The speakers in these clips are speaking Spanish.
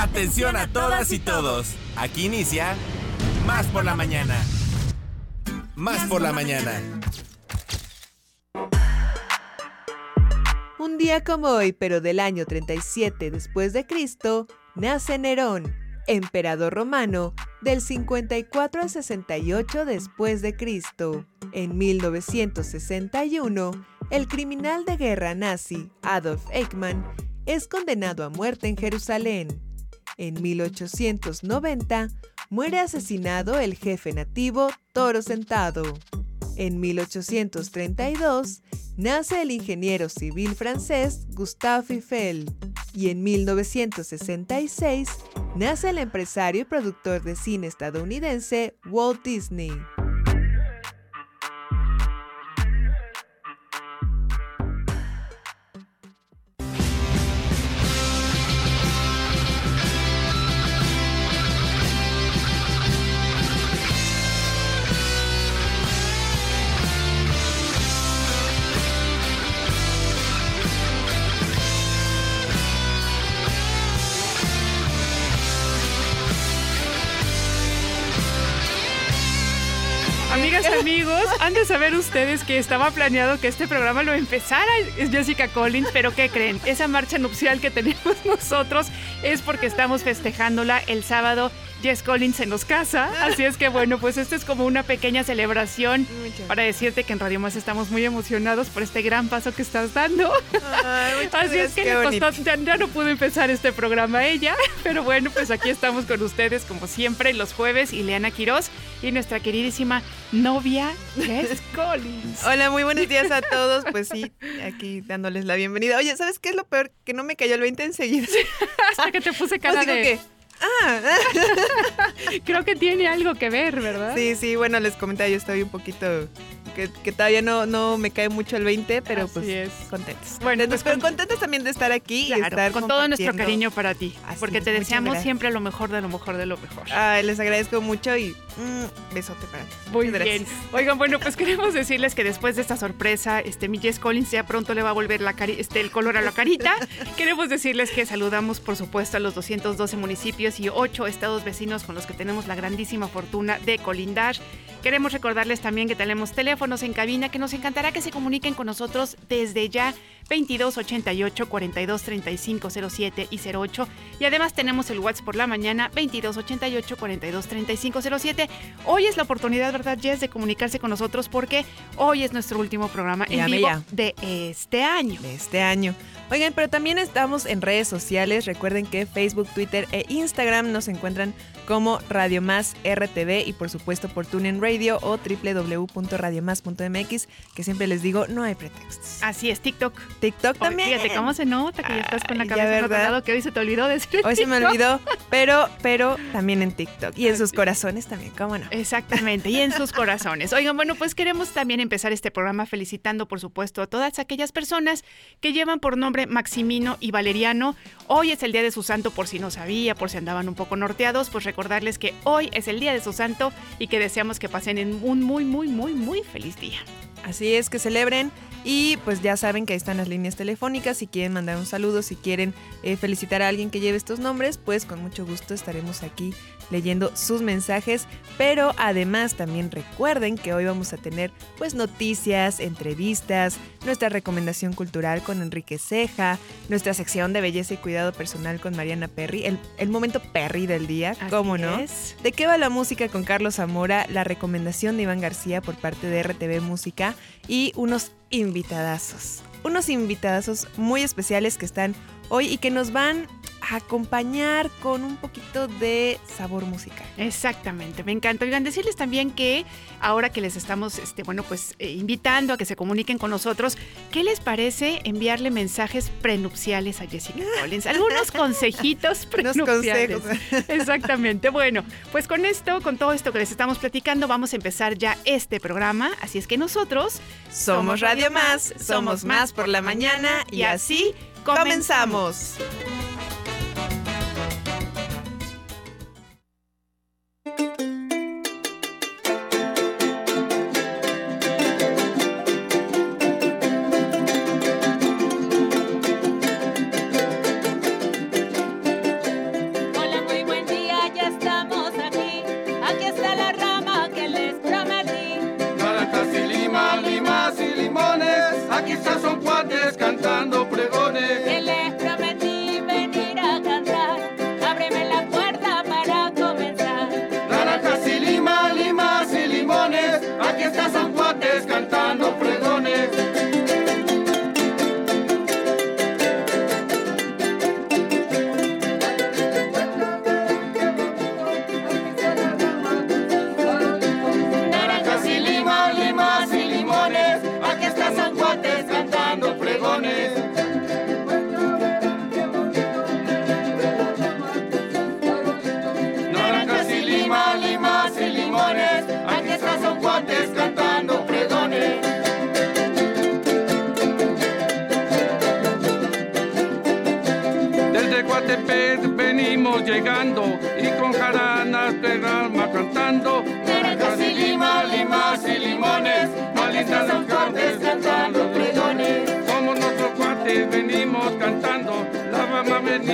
Atención a todas y todos. Aquí inicia Más por la mañana. Más por la mañana. Un día como hoy, pero del año 37 después de Cristo, nace Nerón, emperador romano del 54 al 68 después de Cristo. En 1961, el criminal de guerra nazi Adolf Eichmann es condenado a muerte en Jerusalén. En 1890, muere asesinado el jefe nativo Toro Sentado. En 1832, nace el ingeniero civil francés Gustave Eiffel. Y en 1966, nace el empresario y productor de cine estadounidense Walt Disney. Amigos, han de saber ustedes que estaba planeado que este programa lo empezara Jessica Collins, pero ¿qué creen? Esa marcha nupcial que tenemos nosotros es porque estamos festejándola el sábado Jess Collins se nos casa. Así es que bueno, pues esto es como una pequeña celebración para decirte que en Radio Más estamos muy emocionados por este gran paso que estás dando. Así es que ya, no pudo empezar este programa ella, pero bueno, pues aquí estamos con ustedes como siempre los jueves, Ileana Quiroz y nuestra queridísima novia Jess Collins. Hola, muy buenos días a todos. Pues sí, aquí dándoles la bienvenida. Oye, ¿sabes qué es lo peor? Que no me cayó el 20 enseguida. Hasta que te puse cara de... Ah. Creo que tiene algo que ver, ¿verdad? Sí, sí, bueno, les comentaba, yo estoy un poquito que, todavía no, no me cae mucho el 20, pero pues es. contentos. Bueno, pues pero contentos también de estar aquí y estar con todo nuestro cariño para ti, porque te deseamos siempre lo mejor de lo mejor de lo mejor. Ay, les agradezco mucho y mm, besote para ti. Muy bien. Oigan, bueno, pues queremos decirles que después de esta sorpresa, este mi Jess Collins ya pronto le va a volver la este, el color a la carita. queremos decirles que saludamos, por supuesto, a los 212 municipios y 8 estados vecinos con los que tenemos la grandísima fortuna de colindar. Queremos recordarles también que tenemos teléfonos en cabina que nos encantará que se comuniquen con nosotros desde ya 2288 42 35 07 y 08 y además tenemos el WhatsApp por la mañana 2288 42 35 07. Hoy es la oportunidad, ¿verdad, Jess, de comunicarse con nosotros porque hoy es nuestro último programa en vivo de este año. De este año. Oigan, pero también estamos en redes sociales. Recuerden que Facebook, Twitter e Instagram nos encuentran como Radio Más RTV y por supuesto por TuneIn Radio o www.radiomás.mx, que siempre les digo, no hay pretextos. Así es, TikTok. TikTok también. Fíjate cómo se nota que ya estás con la cabeza verdad que hoy se te olvidó decir. Hoy se me olvidó, pero, pero también en TikTok y en sus corazones también, ¿cómo no? Exactamente, y en sus corazones. Oigan, bueno, pues queremos también empezar este programa felicitando, por supuesto, a todas aquellas personas que llevan por nombre Maximino y Valeriano. Hoy es el día de su santo, por si no sabía, por si andaban un poco norteados, pues recordarles que hoy es el día de su santo y que deseamos que pasen en un muy, muy, muy, muy feliz día. Así es, que celebren y pues ya saben que ahí están las líneas telefónicas. Si quieren mandar un saludo, si quieren eh, felicitar a alguien que lleve estos nombres, pues con mucho gusto estaremos aquí leyendo sus mensajes. Pero además también recuerden que hoy vamos a tener pues noticias, entrevistas, nuestra recomendación cultural con Enrique Ceja, nuestra sección de belleza y cuidado personal con Mariana Perry, el, momento Perry del día, ¿cómo no? ¿De qué va la música con Carlos Zamora? La recomendación de Iván García por parte de RTV Música y unos invitadazos. Unos invitadazos muy especiales que están hoy y que nos van acompañar con un poquito de sabor musical. Exactamente, me encanta. Oigan, decirles también que ahora que les estamos, este, bueno, pues eh, invitando a que se comuniquen con nosotros, ¿qué les parece enviarle mensajes prenupciales a Jessica Collins? Algunos consejitos prenupciales. Exactamente. Bueno, pues con esto, con todo esto que les estamos platicando, vamos a empezar ya este programa. Así es que nosotros somos Radio Más, somos más por la mañana y así comenzamos. Vamos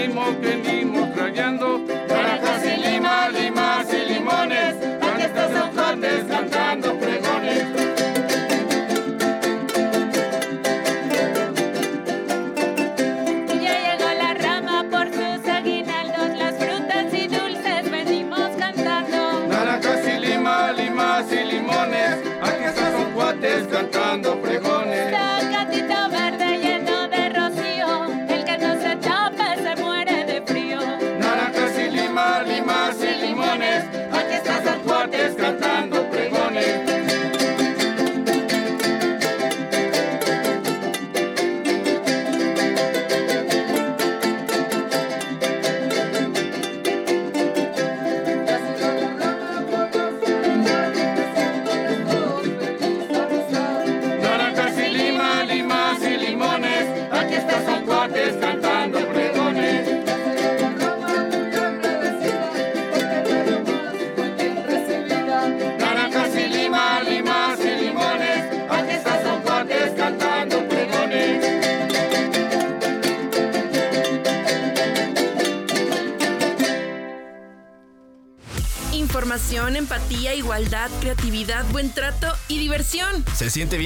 rama venimos,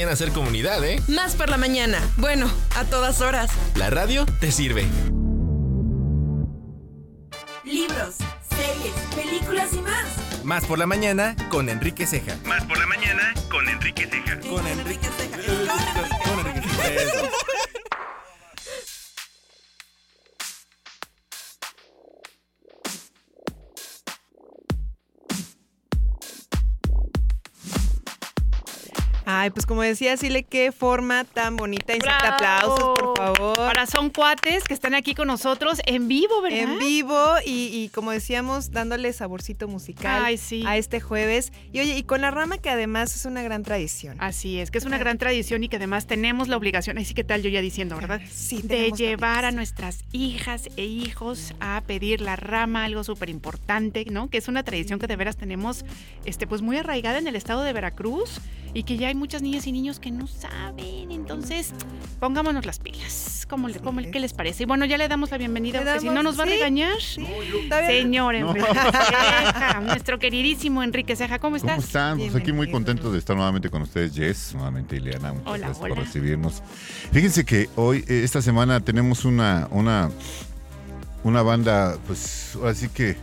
bien hacer comunidad, ¿eh? Más por la mañana. Bueno, a todas horas. La radio te sirve. Libros, series, películas y más. Más por la mañana con Enrique Ceja. Más por la mañana con Enrique Ceja. Con Enrique Ceja. Con Enrique Ceja. Eso. Ay, pues como decía Sile, qué forma tan bonita. Inserta aplausos, por favor. Son cuates que están aquí con nosotros en vivo, ¿verdad? En vivo y, y como decíamos, dándole saborcito musical Ay, sí. a este jueves. Y oye, y con la rama que además es una gran tradición. Así es, que es una gran tradición y que además tenemos la obligación, así que tal yo ya diciendo, ¿verdad? Sí, de llevar a nuestras hijas e hijos a pedir la rama, algo súper importante, ¿no? Que es una tradición que de veras tenemos, este, pues muy arraigada en el estado de Veracruz y que ya hay muchas niñas y niños que no saben. Entonces, pongámonos las pilas. ¿Cómo, le- cómo, ¿Qué les parece? Y bueno, ya le damos la bienvenida, porque si no nos va sí, a regañar. Sí, no. Señor Enrique Ceja, nuestro queridísimo Enrique Ceja, ¿cómo estás? ¿Cómo están? Pues aquí muy Bienvenido. contento de estar nuevamente con ustedes, Jess, nuevamente Ileana, muchas Hola, gracias hola. por recibirnos. Fíjense que hoy, eh, esta semana, tenemos una, una, una banda, pues ahora sí que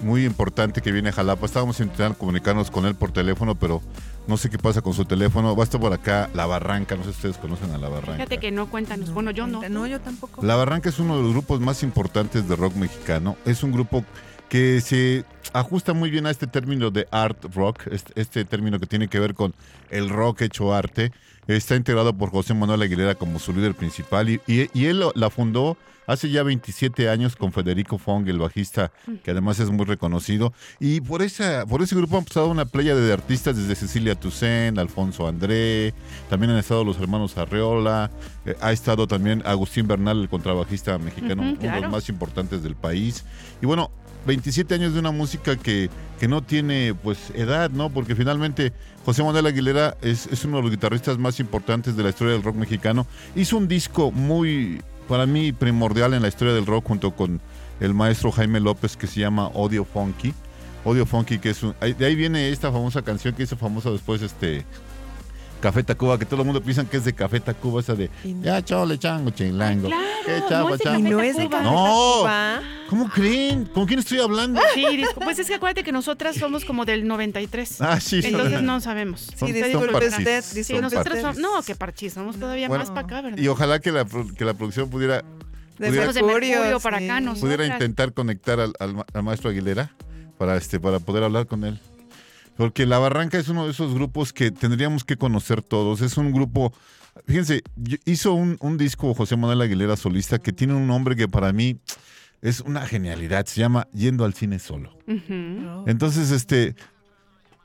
muy importante que viene a Jalapa. Estábamos intentando comunicarnos con él por teléfono, pero no sé qué pasa con su teléfono. Va a estar por acá La Barranca, no sé si ustedes conocen a La Barranca. Fíjate que no cuéntanos. Bueno, yo no. No, yo tampoco. La Barranca es uno de los grupos más importantes de rock mexicano. Es un grupo que se ajusta muy bien a este término de art rock, este, este término que tiene que ver con el rock hecho arte. Está integrado por José Manuel Aguilera como su líder principal y, y- y él la fundó hace ya 27 años con Federico Fong, el bajista, que además es muy reconocido. Y por, esa, por ese grupo han pasado una playa de artistas desde Cecilia Toussaint, Alfonso André, también han estado los hermanos Arreola, eh, ha estado también Agustín Bernal, el contrabajista mexicano, uno de los más importantes del país. Y bueno, 27 años de una música que, que no tiene pues edad, ¿no? Porque finalmente José Manuel Aguilera es, es uno de los guitarristas más importantes de la historia del rock mexicano. Hizo un disco muy, para mí, primordial en la historia del rock junto con el maestro Jaime López que se llama Audio Funky. Audio Funky, que es un, de ahí viene esta famosa canción que hizo famosa después este Café Tacuba, que todo el mundo piensa que es de Café Tacuba, esa de no. ya chole chango chilango. Claro, ¿Qué no chava, es de Café no es de. Café No. Tacuba. ¿Cómo creen? ¿Con quién estoy hablando? Sí, pues es que acuérdate que nosotras somos como del 93. Ah, sí. Entonces no sabemos. Sí, Son- disculpe usted. Sí, somos, no, que parchís, somos todavía Bueno, más para acá, ¿verdad? Y ojalá que la, pro- que la producción pudiera, De Pudiera- de Mercurio para sí. acá, pudiera intentar conectar al, al al maestro Aguilera para, este, para poder hablar con él. Porque La Barranca es uno de esos grupos que tendríamos que conocer todos. Es un grupo, fíjense, hizo un, un disco José Manuel Aguilera solista que tiene un nombre que para mí es una genialidad. Se llama Yendo al cine solo. Entonces, este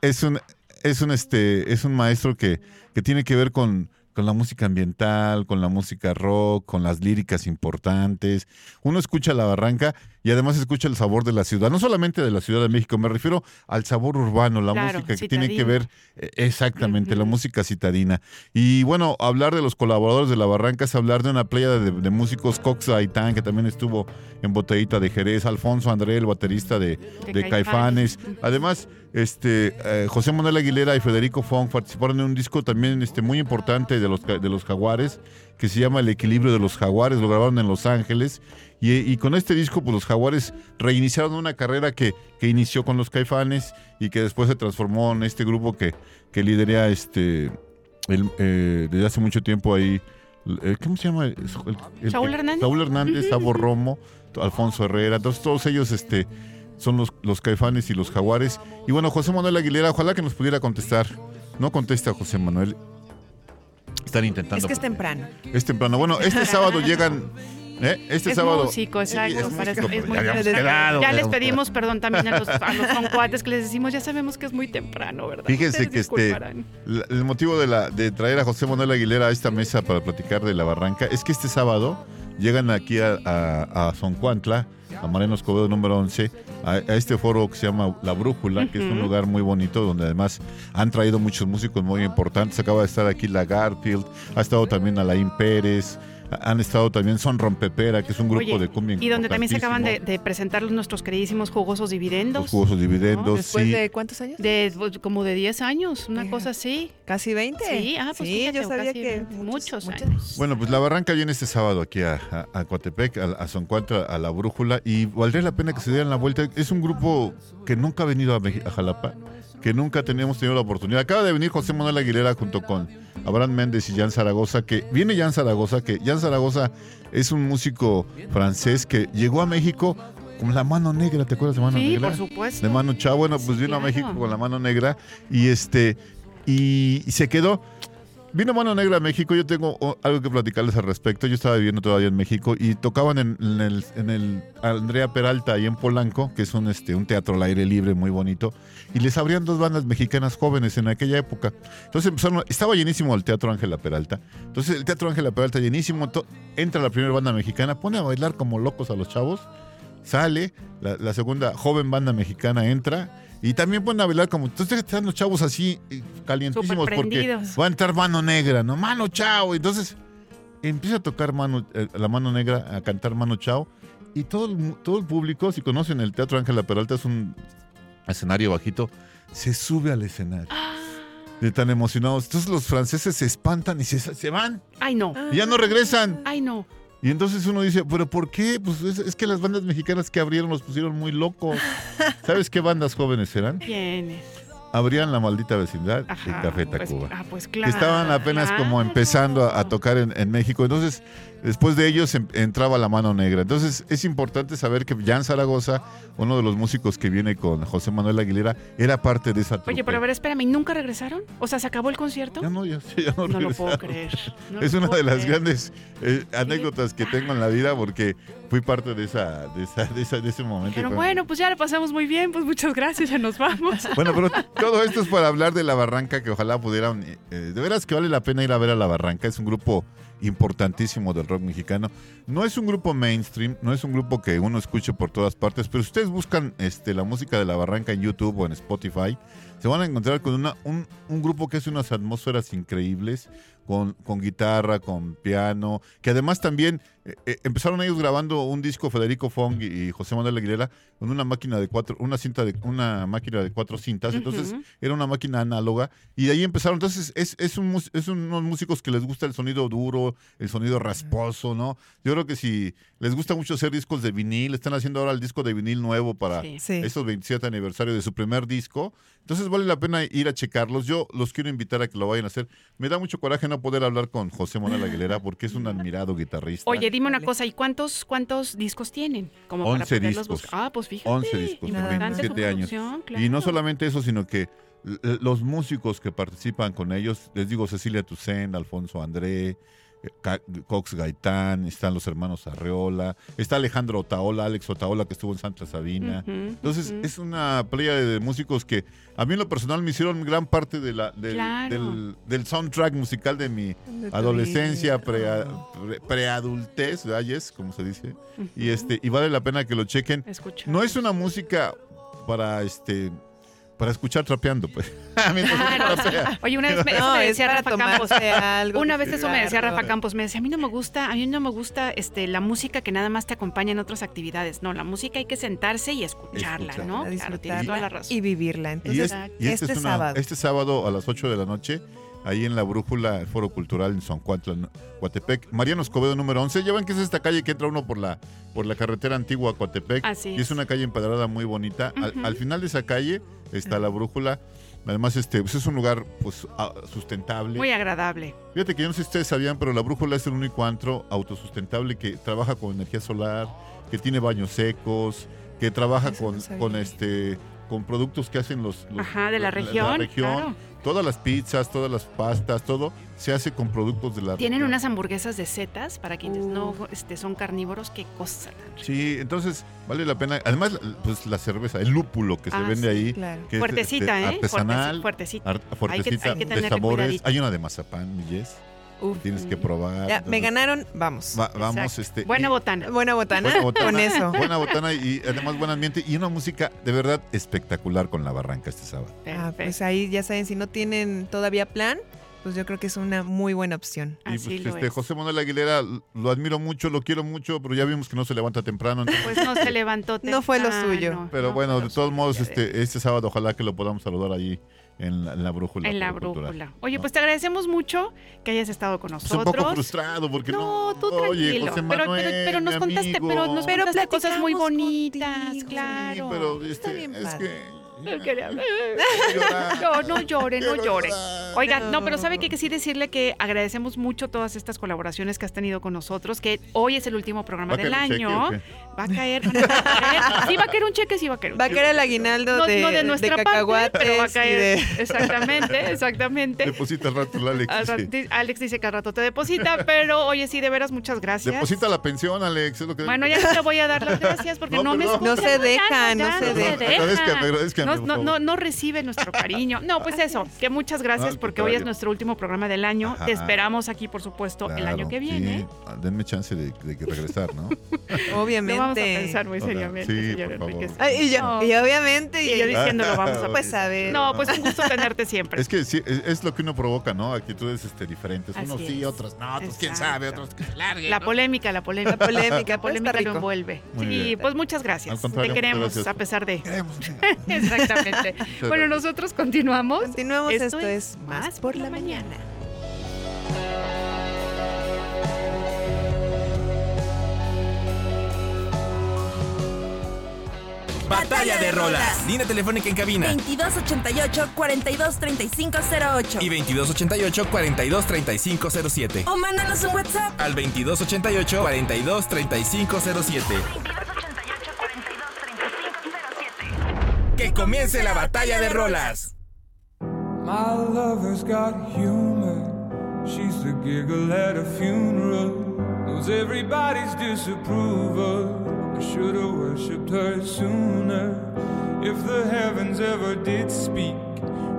es un es un este es un maestro que, que tiene que ver con, con la música ambiental, con la música rock, con las líricas importantes. Uno escucha La Barranca y además escucha el sabor de la ciudad, no solamente de la Ciudad de México, me refiero al sabor urbano, la Claro, música que tiene que ver eh, exactamente, la música citadina. Y bueno, hablar de los colaboradores de La Barranca es hablar de una playa de, de músicos, Cox Aitán, que también estuvo en Botellita de Jerez, Alfonso André, el baterista de, De de Caifanes. Caifanes. Además, este eh, José Manuel Aguilera y Federico Fong participaron en un disco también este, muy importante de los, de los jaguares, que se llama El equilibrio de los jaguares, lo grabaron en Los Ángeles. Y, y con este disco, pues los jaguares reiniciaron una carrera que, que inició con los caifanes y que después se transformó en este grupo que, que lidera este el, eh, desde hace mucho tiempo ahí. eh, ¿Cómo se llama? El- el- Saúl Hernández. Saúl Hernández, Sabo Romo, Alfonso Herrera, entonces todos ellos este, son los, los caifanes y los jaguares. Y bueno, José Manuel Aguilera, ojalá que nos pudiera contestar. No contesta José Manuel. Están intentando. Es que es temprano. Es temprano. Bueno, este sábado llegan. ¿eh? Este es sábado. músico, exacto. Es para- músico, es muy ya quedado, ya les pedimos perdón también a los, a los concuates que les decimos, ya sabemos que es muy temprano, ¿verdad? Fíjense Ustedes que este, el motivo de, la, de traer a José Manuel Aguilera a esta mesa para platicar de la barranca es que este sábado llegan aquí a, a, a Zoncuantla, a Mariano Escobedo número 11, a, a este foro que se llama La Brújula, que es un lugar muy bonito donde además han traído muchos músicos muy importantes. Acaba de estar aquí la Garfield, ha estado también Alain Pérez, han estado también Son Rompepera, que es un grupo Oye, de cumbia Y donde también se acaban de, de presentar nuestros queridísimos jugosos dividendos. Los jugosos dividendos, Después sí. de cuántos años? De pues, como de 10 años, una cosa así. Casi 20. Sí, ah, pues sí, fíjate, yo sabía que muchos, muchos años. Bueno, pues la barranca viene este sábado aquí a, a, a Coatepec, a, a Zoncuantla, a la Brújula, y valdría la pena que se dieran la vuelta. Es un grupo que nunca ha venido a, Meji- a Jalapa, que nunca teníamos tenido la oportunidad. Acaba de venir José Manuel Aguilera junto con Abraham Méndez y Jan Zaragoza, que viene Jan Zaragoza, que Jan Zaragoza es un músico francés que llegó a México con la mano negra, ¿te acuerdas de mano Sí, negra? por supuesto. de Mano Chao. Bueno, pues Sí, vino a. México con la mano negra y este y, y se quedó. Vino Mano Negra a México, yo tengo algo que platicarles al respecto. Yo estaba viviendo todavía en México y tocaban en, el, Andrea Peralta ahí en Polanco, que es un, este, un teatro al aire libre muy bonito, y les abrían dos bandas mexicanas jóvenes en aquella época. Entonces empezaron, estaba llenísimo el Teatro Ángela Peralta. Entonces el Teatro Ángela Peralta llenísimo, entra la primera banda mexicana, pone a bailar como locos a los chavos sale, la, la segunda joven banda mexicana entra y también pueden a bailar como, entonces están los chavos así eh, calientísimos porque va a entrar mano negra, ¿no? Mano chao. Entonces empieza a tocar mano, eh, la mano negra, a cantar mano chao y todo el, todo el público, si conocen el Teatro Ángela Peralta, es un escenario bajito, se sube al escenario. De tan emocionados. Entonces los franceses se espantan y se, se van. Ay, no. Y ya no regresan. Ay, no. Y entonces uno dice, ¿pero por qué? Pues es, es que las bandas mexicanas que abrieron los pusieron muy locos. ¿Sabes qué bandas jóvenes eran? ¿Quiénes? Abrían La Maldita Vecindad y Ajá, Café pues, Tacuba. ah, pues que claro. estaban apenas como empezando a, a tocar en, en México. Entonces, después de ellos em- entraba la mano negra. Entonces, es importante saber que Jan Zaragoza, uno de los músicos que viene con José Manuel Aguilera, era parte de esa Oye, trupe. pero a ver, espérame, ¿y nunca regresaron? O sea, ¿se acabó el concierto? Ya no, ya, sí, ya no No lo puedo creer. no es una de las creer. grandes eh, anécdotas que tengo en la vida porque fui parte de esa, de esa, de esa- de ese momento. Pero bueno, pues ya lo pasamos muy bien, pues muchas gracias, ya nos vamos. Bueno, pero todo esto es para hablar de la Barranca, que ojalá pudieran. eh, de veras que vale la pena ir a ver a la Barranca. Es un grupo importantísimo del rock mexicano. No es un grupo mainstream, no es un grupo que uno escuche por todas partes, pero si ustedes buscan este, la música de la Barranca en YouTube o en Spotify, se van a encontrar con una, un, un grupo que hace unas atmósferas increíbles, con, con guitarra, con piano, que además también eh, empezaron ellos grabando un disco Federico Fong y, José Manuel Aguilera con una máquina de cuatro, una cinta de, una máquina de cuatro cintas, entonces era una máquina análoga y de ahí empezaron. Entonces es, es, un, es unos músicos que les gusta el sonido duro, el sonido rasposo, ¿no? Yo creo que si les gusta mucho hacer discos de vinil, están haciendo ahora el disco de vinil nuevo para Sí. Sí. estos 27 aniversario de su primer disco. Entonces vale la pena ir a checarlos. Yo los quiero invitar a que lo vayan a hacer. Me da mucho coraje no poder hablar con José Manuel Aguilera porque es un admirado guitarrista. Oye, dime una cosa, ¿y cuántos cuántos discos tienen? Como para 11 poderlos discos. buscar. Ah, pues fíjate. 11 discos en Nada más. 27 años. Y no solamente eso, sino que los músicos que participan con ellos, les digo Cecilia Toussaint, Alfonso André, Cox Gaitán, están los hermanos Arreola, está Alejandro Otaola, Alex Otaola que estuvo en Santa Sabina. Entonces es una playa de músicos que a mí en lo personal me hicieron gran parte de la, del, Claro. del- del soundtrack musical de mi adolescencia, vida. prea- pre- preadultez, ¿verdad, Jess? Como se dice. Y este y vale la pena que lo chequen. No es una música para este para escuchar trapeando, pues. Trapea. Oye, una vez me, No, me decía Rafa Campos. algo. Una vez eso me decía. Rafa Campos, me decía, a mí no me gusta, a mí no me gusta este, la música que nada más te acompaña en otras actividades. No, la música hay que sentarse y escucharla. ¿no? A Claro, tienes toda la razón. y vivirla. Y, Entonces, es- y este, este, es una- sábado. este sábado a las 8 de la noche, ahí en la Brújula, el Foro Cultural en San Juan, Tlan- Coatepec. Mariano Escobedo número 11. Ya ven que es esta calle que entra uno por la, por la carretera antigua a Coatepec. Así Y es es. una calle empedrada muy bonita. Al- final de esa calle está la Brújula. Además, este, pues es un lugar pues sustentable. Muy agradable. Fíjate que yo no sé si ustedes sabían, pero la Brújula es el único antro autosustentable que trabaja con energía solar, que tiene baños secos, que trabaja Eso con, con este con productos que hacen los, los- Ajá, de la región, claro. Todas las pizzas, todas las pastas, todo se hace con productos de la Tienen región. unas hamburguesas de setas para quienes no este, son carnívoros. Qué cosa. Sí, entonces vale la pena. Además, pues la cerveza, el lúpulo que se Ah, vende sí, ahí, claro. que es, Fuertecita, este, ¿eh? artesanal, Fuertecita. ar- fuertecita, hay que de tenerle sabores. cuidadito. Hay una de mazapán, mi Jess, Uf. tienes que probar. Ya, me ganaron, vamos. va- vamos, este. Buena y- botana. Buena botana, Buena botana, con eso. Buena botana y además buen ambiente y una música de verdad espectacular con la barranca este sábado. Ah, pues ahí ya saben, si no tienen todavía plan, pues yo creo que es una muy buena opción. Y Así pues, lo este, es. José Manuel Aguilera lo admiro mucho, lo quiero mucho, pero ya vimos que no se levanta temprano. entonces- Pues no se levantó. No fue lo temprano, suyo. pero no bueno, de todos suyo, modos, este, este sábado ojalá que lo podamos saludar allí en la, en la brújula. En la Foro Cultural. brújula. Oye, ¿no? pues te agradecemos mucho que hayas estado con Pues nosotros. un poco frustrado porque no. No, tú Oye, tranquilo. José pero, Manuel, pero, pero nos mi contaste, amigo. pero nos Pero contaste cosas muy bonitas, contigo. Sí, claro. pero este, bien es padre. que. No. No, llore, no llore. Oigan, no, pero sabe que, que sí decirle que agradecemos mucho todas estas colaboraciones que has tenido con nosotros, que hoy es el último programa ¿Va a del año. Va a caer, van a caer. Sí, va a caer un cheque, sí va a caer un Va a caer el aguinaldo de, no de nuestra parte, cacahuates pero va a caer. de- Exactamente, exactamente. Deposita al rato, la Alex. Al sí. rat- Alex dice que al rato te deposita, pero oye, sí, de veras, muchas gracias. Deposita la pensión, Alex. Es lo que Bueno, ya no te voy a dar las gracias porque No, no, me. No se deja, no se deja. Agradezcame, agradezcame, No, no, no, no recibe nuestro cariño. No, pues eso, que muchas gracias porque hoy es nuestro último programa del año. Ajá. Te esperamos aquí, por supuesto, el año que viene. sí. Ah, Denme chance de, regresar, ¿no? Obviamente. Lo vamos a pensar muy seriamente, Sí, señor y, yo, No. y obviamente. Y yo diciéndolo, vamos a Pues a ver. No, pues un gusto tenerte siempre. Es que sí, es, es lo que uno provoca, ¿no? Actitudes este, diferentes. Así Unos sí, otros no, otros quién sabe, otros que se larguen. La ¿no? polémica, la polémica. La polémica, La pues, polémica lo rico. envuelve. Muy sí, bien. pues muchas gracias. Te queremos a pesar de. Queremos. Exactamente. bueno, nosotros continuamos. Continuamos, esto, es Más por la mañana. Batalla de rolas. Línea telefónica en cabina. 2288-423508. Y 2288-423507. O mándanos un WhatsApp. Al 2288-423507. Que comience la batalla de rolas. My lover's got humor. She's the giggle at a funeral. Knows everybody's disapproval. I should have worshipped her sooner. If the heavens ever did speak,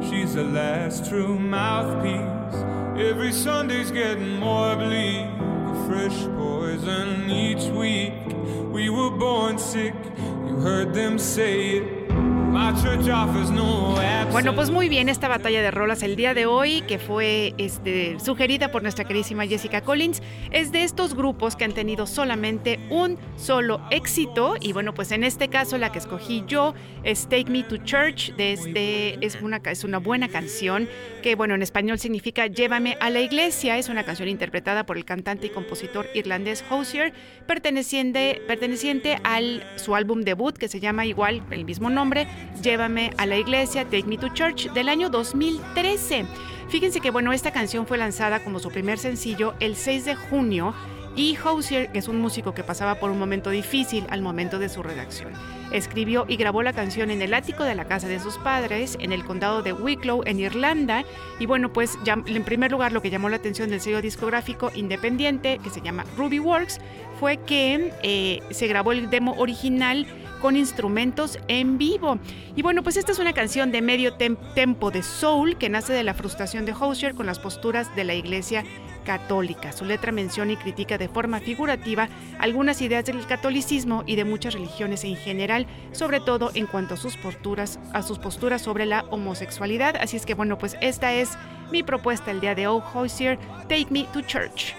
she's the last true mouthpiece. Every Sunday's getting more bleak. A fresh poison each week. We were born sick. You heard them say it. Bueno, pues muy bien esta batalla de rolas el día de hoy, que fue este, sugerida por nuestra queridísima Jessica Collins, es de estos grupos que han tenido solamente un solo éxito. Y bueno, pues en este caso la que escogí yo es Take Me to Church. De este, es, una, es una buena canción que, bueno, en español significa Llévame a la iglesia. Es una canción interpretada por el cantante y compositor irlandés Hosier, perteneciente, perteneciente al su álbum debut que se llama igual, el mismo nombre, Llévame a la iglesia, Take Me to Church, del año 2013. Fíjense que bueno, esta canción fue lanzada como su primer sencillo el 6 de junio y Hosier, que es un músico que pasaba por un momento difícil al momento de su redacción. Escribió y grabó la canción en el ático de la casa de sus padres, en el condado de Wicklow, en Irlanda. Y bueno, pues en primer lugar lo que llamó la atención del sello discográfico independiente, que se llama Ruby Works, fue que eh, se grabó el demo original con instrumentos en vivo. Y bueno, pues esta es una canción de medio tempo de soul que nace de la frustración de Hosier con las posturas de la iglesia católica. Su letra menciona y critica de forma figurativa algunas ideas del catolicismo y de muchas religiones en general, sobre todo en cuanto a sus posturas, a sus posturas sobre la homosexualidad. Así es que bueno, pues esta es mi propuesta el día de hoy, Hozier, Take Me to Church.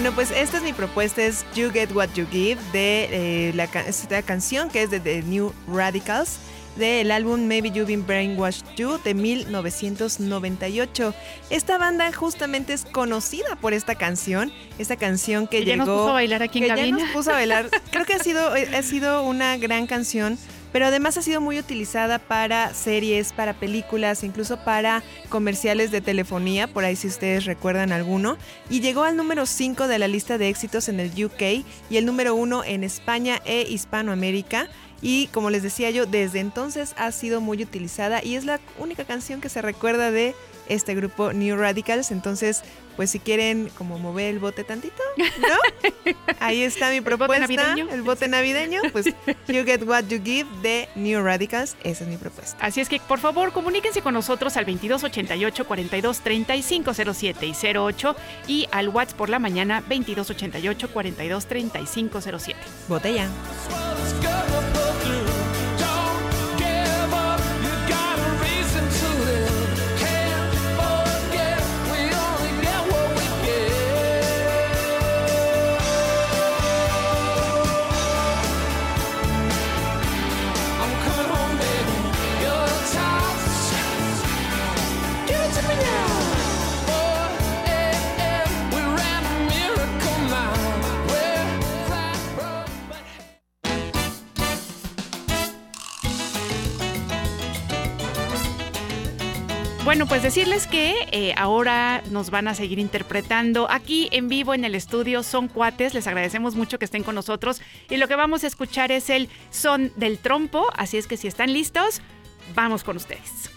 Bueno, pues esta es mi propuesta, es You Get What You Give, de eh, la, esta canción que es de The New Radicals, del álbum Maybe You've Been Brainwashed You de 1998. Esta banda justamente es conocida por esta canción, esta canción que, llegó... Ya nos puso a bailar aquí en que Ya nos puso a bailar. Creo que ha sido, eh, ha sido una gran canción pero además ha sido muy utilizada para series, para películas, incluso para comerciales de telefonía, por ahí si ustedes recuerdan alguno, y llegó al número 5 de la lista de éxitos en el UK y el número 1 en España e Hispanoamérica. Y como les decía yo, desde entonces ha sido muy utilizada y es la única canción que se recuerda de este grupo New Radicals. Entonces, pues si quieren como mover el bote tantito, ¿no? Ahí está mi propuesta. ¿El bote navideño? El bote navideño, pues You Get What You Give de New Radicals. Esa es mi propuesta. Así es que, por favor, comuníquense con nosotros al 2288 42 07 y 08 y al WhatsApp por la mañana 2288 42 07. Botella. Bueno, pues decirles que eh, ahora nos van a seguir interpretando aquí en vivo en el estudio. Son cuates, les agradecemos mucho que estén con nosotros. Y lo que vamos a escuchar es el son del trompo. Así es que si están listos, vamos con ustedes.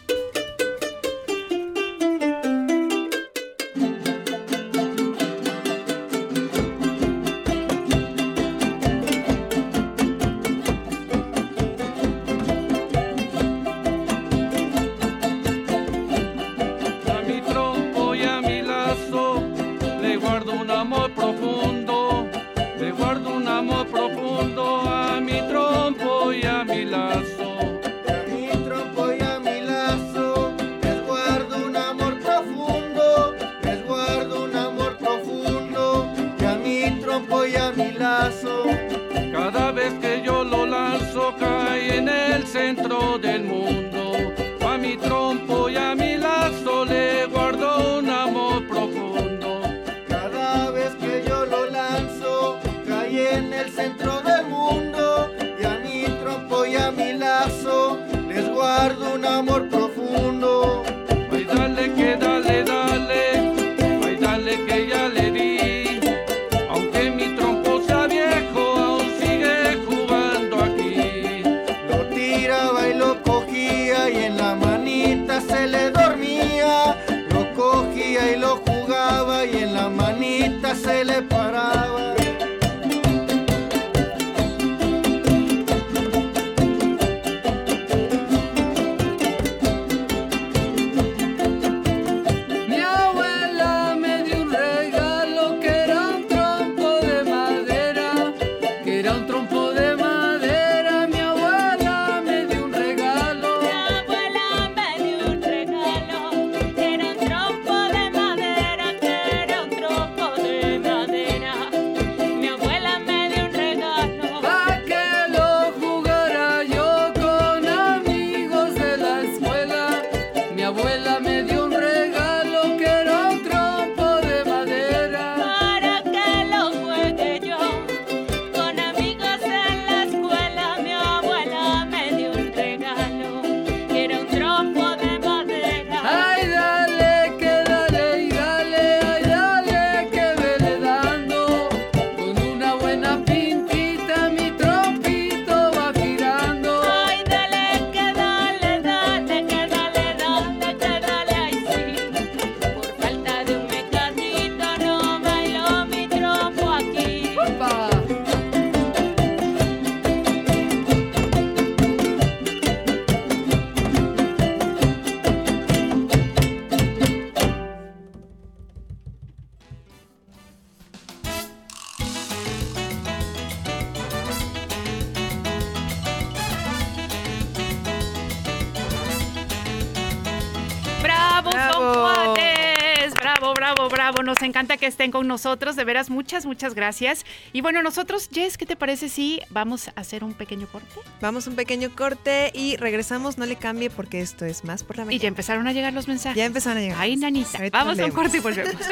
Encanta que estén con nosotros. De veras, muchas, muchas gracias. Y bueno, nosotros, Jess, ¿qué te parece si vamos a hacer un pequeño corte? Vamos a un pequeño corte y regresamos. No le cambie porque esto es más por la mañana. Y ya empezaron a llegar los mensajes. Ya empezaron a llegar. Ay, nanita. Ahorita Vamos a un corte y volvemos.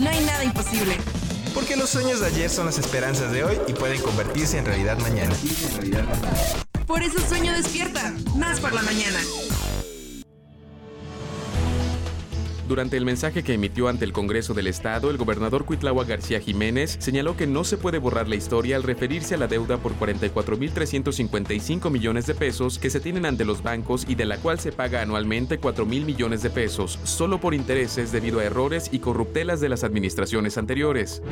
No hay nada imposible. Porque los sueños de ayer son las esperanzas de hoy y pueden convertirse en realidad mañana. Por eso sueño despierta. Más por la mañana. Durante el mensaje que emitió ante el Congreso del Estado, el gobernador Cuitlagua García Jiménez señaló que no se puede borrar la historia al referirse a la deuda por 44.355 millones de pesos que se tienen ante los bancos y de la cual se paga anualmente 4 mil millones de pesos, solo por intereses debido a errores y corruptelas de las administraciones anteriores.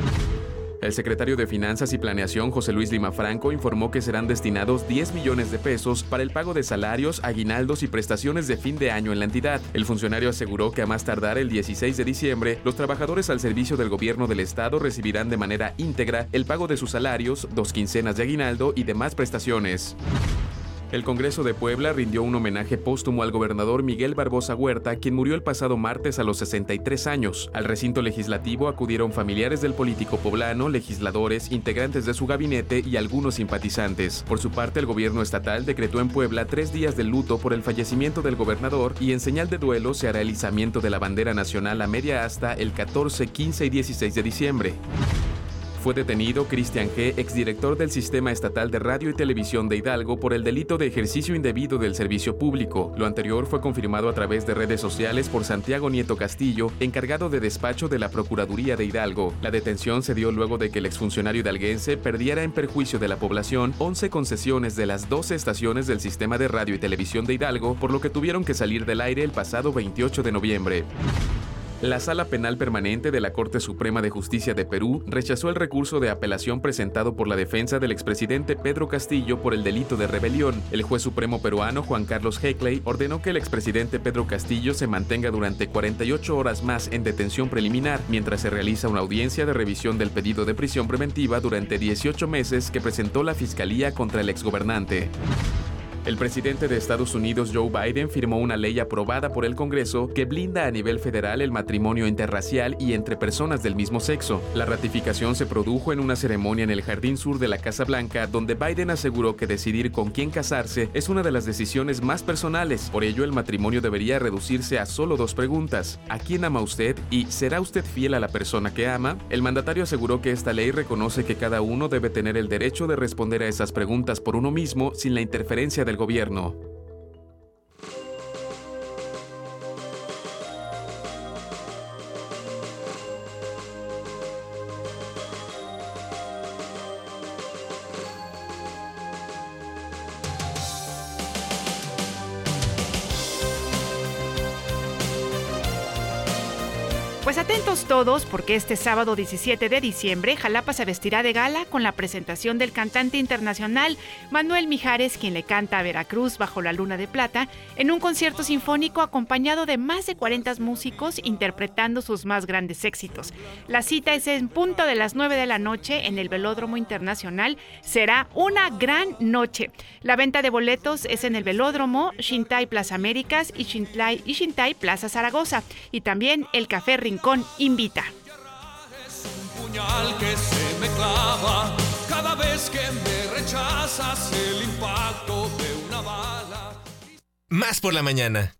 El secretario de Finanzas y Planeación, José Luis Lima Franco, informó que serán destinados 10 millones de pesos para el pago de salarios, aguinaldos y prestaciones de fin de año en la entidad. El funcionario aseguró que a más tardar el 16 de diciembre, los trabajadores al servicio del gobierno del estado recibirán de manera íntegra el pago de sus salarios, dos quincenas de aguinaldo y demás prestaciones. El Congreso de Puebla rindió un homenaje póstumo al gobernador Miguel Barbosa Huerta, quien murió el pasado martes a los 63 años. Al recinto legislativo acudieron familiares del político poblano, legisladores, integrantes de su gabinete y algunos simpatizantes. Por su parte, el gobierno estatal decretó en Puebla tres días de luto por el fallecimiento del gobernador y en señal de duelo se hará el izamiento de la bandera nacional a media asta el 14, 15 y 16 de diciembre. Fue detenido Cristian G., exdirector del Sistema Estatal de Radio y Televisión de Hidalgo, por el delito de ejercicio indebido del servicio público. Lo anterior fue confirmado a través de redes sociales por Santiago Nieto Castillo, encargado de despacho de la Procuraduría de Hidalgo. La detención se dio luego de que el exfuncionario hidalguense perdiera en perjuicio de la población 11 concesiones de las 12 estaciones del Sistema de Radio y Televisión de Hidalgo, por lo que tuvieron que salir del aire el pasado 28 de noviembre. La Sala Penal Permanente de la Corte Suprema de Justicia de Perú rechazó el recurso de apelación presentado por la defensa del expresidente Pedro Castillo por el delito de rebelión. El juez supremo peruano Juan Carlos Heckley ordenó que el expresidente Pedro Castillo se mantenga durante 48 horas más en detención preliminar mientras se realiza una audiencia de revisión del pedido de prisión preventiva durante 18 meses que presentó la Fiscalía contra el exgobernante. El presidente de Estados Unidos, Joe Biden, firmó una ley aprobada por el Congreso que blinda a nivel federal el matrimonio interracial y entre personas del mismo sexo. La ratificación se produjo en una ceremonia en el Jardín Sur de la Casa Blanca, donde Biden aseguró que decidir con quién casarse es una de las decisiones más personales. Por ello, el matrimonio debería reducirse a solo dos preguntas. ¿A quién ama usted? y ¿será usted fiel a la persona que ama? El mandatario aseguró que esta ley reconoce que cada uno debe tener el derecho de responder a esas preguntas por uno mismo sin la interferencia del gobierno. Todos, porque este sábado 17 de diciembre, Jalapa se vestirá de gala con la presentación del cantante internacional Manuel Mijares, quien le canta a Veracruz bajo la luna de plata, en un concierto sinfónico acompañado de más de 40 músicos interpretando sus más grandes éxitos. La cita es en punto de las 9 de la noche en el Velódromo Internacional. Será una gran noche. La venta de boletos es en el Velódromo, Shintai Plaza Américas y Shintai, y Shintai Plaza Zaragoza. Y también el Café Rincón invita. puñal que se me clava cada vez que me rechazas el impacto de una bala. Más por la mañana.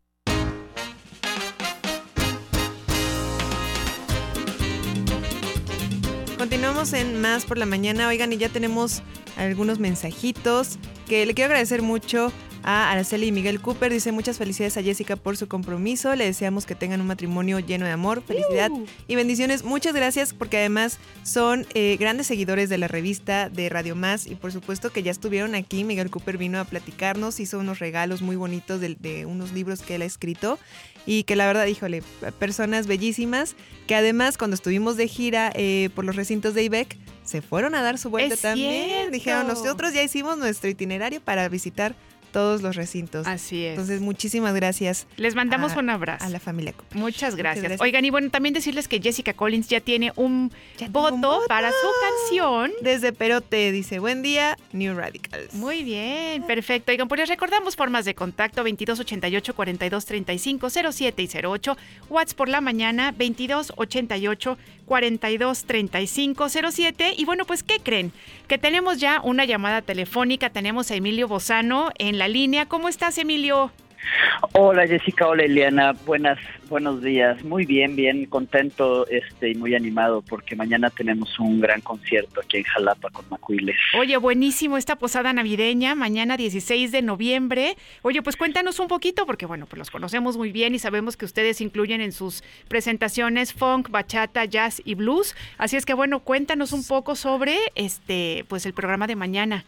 Continuamos en Más por la Mañana. Oigan, y ya tenemos algunos mensajitos que le quiero agradecer mucho a Araceli y Miguel Cooper. Dice muchas felicidades a Jessica por su compromiso. Le deseamos que tengan un matrimonio lleno de amor, felicidad y bendiciones. Muchas gracias porque además son eh, grandes seguidores de la revista de Radio Más y por supuesto que ya estuvieron aquí. Miguel Cooper vino a platicarnos, hizo unos regalos muy bonitos de, de unos libros que él ha escrito y que la verdad, híjole, personas bellísimas que además cuando estuvimos de gira eh, por los recintos de IBEC se fueron a dar su vuelta Es también. cierto. Dijeron, nosotros ya hicimos nuestro itinerario para visitar todos los recintos. Así es. Entonces, muchísimas gracias. Les mandamos a- un abrazo. A la familia Cooper. Muchas gracias. gracias. Oigan, y bueno, también decirles que Jessica Collins ya tiene un, voto, para su canción. Desde Perote dice, buen día, New Radicals. Muy bien, perfecto. Oigan, pues les recordamos formas de contacto 2288 4235 07 y 08, WhatsApp por la mañana 2288 4235 07 y bueno, pues ¿qué creen? Que tenemos ya una llamada telefónica, tenemos a Emilio Bozano en la línea. ¿Cómo estás, Emilio? Hola Jessica, hola Eliana, buenas, buenos días. Muy bien, bien contento este, y muy animado porque mañana tenemos un gran concierto aquí en Jalapa con Macuiles. Oye, buenísimo esta posada navideña, mañana 16 de noviembre. Oye, pues cuéntanos un poquito, porque bueno, pues los conocemos muy bien y sabemos que ustedes incluyen en sus presentaciones funk, bachata, jazz y blues. Así es que bueno, cuéntanos un poco sobre este, pues el programa de mañana.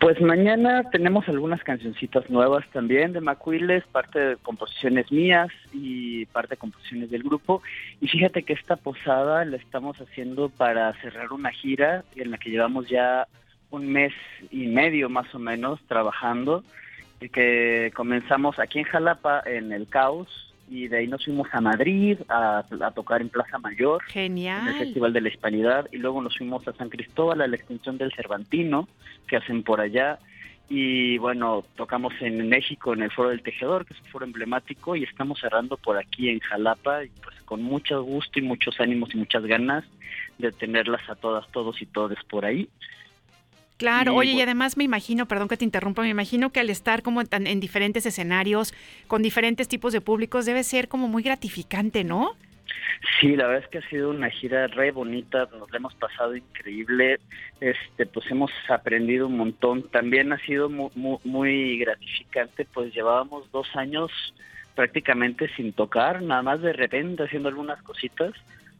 Pues mañana tenemos algunas cancioncitas nuevas también de Macuiles, parte de composiciones mías y parte de composiciones del grupo. Y fíjate que esta posada la estamos haciendo para cerrar una gira en la que llevamos ya un mes y medio más o menos trabajando, y que comenzamos aquí en Jalapa en el Caos y de ahí nos fuimos a Madrid a, a tocar en Plaza Mayor. Genial. En el Festival de la Hispanidad y luego nos fuimos a San Cristóbal a la extensión del Cervantino que hacen por allá y bueno, tocamos en México en el Foro del Tejedor, que es un foro emblemático y estamos cerrando por aquí en Jalapa y pues con mucho gusto y muchos ánimos y muchas ganas de tenerlas a todas, todos y todes por ahí. Claro, Y, oye, y además me imagino, perdón que te interrumpa, me imagino que al estar como tan- en diferentes escenarios, con diferentes tipos de públicos, debe ser como muy gratificante, ¿no? Sí, la verdad es que ha sido una gira re bonita, nos la hemos pasado increíble, este, pues hemos aprendido un montón. También ha sido mu- mu- muy, gratificante, pues llevábamos dos años prácticamente sin tocar, nada más de repente haciendo algunas cositas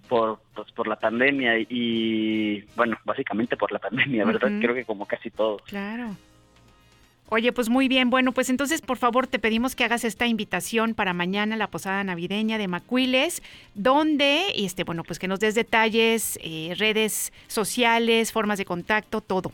por, pues, por la pandemia y, bueno, básicamente por la pandemia, ¿verdad? Creo que como casi todos. Claro. Oye, pues muy bien. Bueno, pues entonces, por favor, te pedimos que hagas esta invitación para mañana, la posada navideña de Macuiles, donde, este, bueno, pues que nos des detalles, eh, redes sociales, formas de contacto, todo.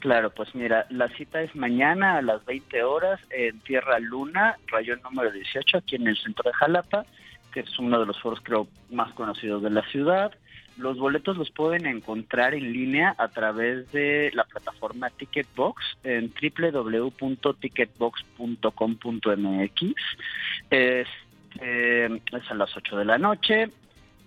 Claro, pues mira, la cita es mañana a las 20 horas en Tierra Luna, rayón número 18, aquí en el centro de Jalapa, que es uno de los foros creo más conocidos de la ciudad. Los boletos los pueden encontrar en línea a través de la plataforma Ticketbox en www.ticketbox.com.mx. Este, es a las 8 de la noche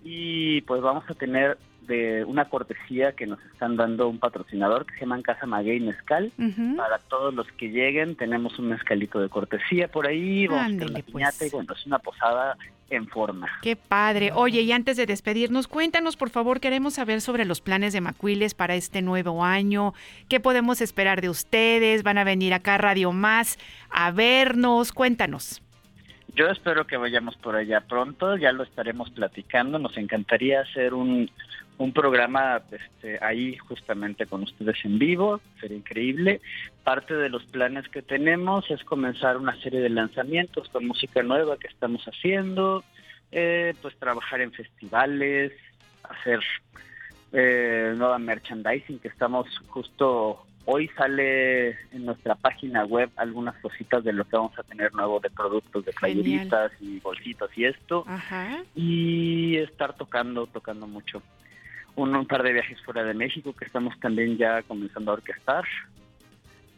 y pues vamos a tener de una cortesía que nos están dando un patrocinador que se llama Casa Maguey Mezcal. Para todos los que lleguen tenemos un mezcalito de cortesía por ahí, vamos a una piñata y bueno, es una posada en forma. Qué padre. Oye, y antes de despedirnos, cuéntanos, por favor, queremos saber sobre los planes de Macuiles para este nuevo año. ¿Qué podemos esperar de ustedes? ¿Van a venir acá a Radio Más a vernos? Cuéntanos. Yo espero que vayamos por allá pronto, ya lo estaremos platicando, nos encantaría hacer un, un programa este, ahí justamente con ustedes en vivo, sería increíble. Parte de los planes que tenemos es comenzar una serie de lanzamientos con música nueva que estamos haciendo, eh, pues trabajar en festivales, hacer eh, nueva merchandising que estamos justo hoy sale en nuestra página web algunas cositas de lo que vamos a tener nuevo de productos de playeritas y bolsitas y esto Ajá. y estar tocando tocando mucho un, par de viajes fuera de México que estamos también ya comenzando a orquestar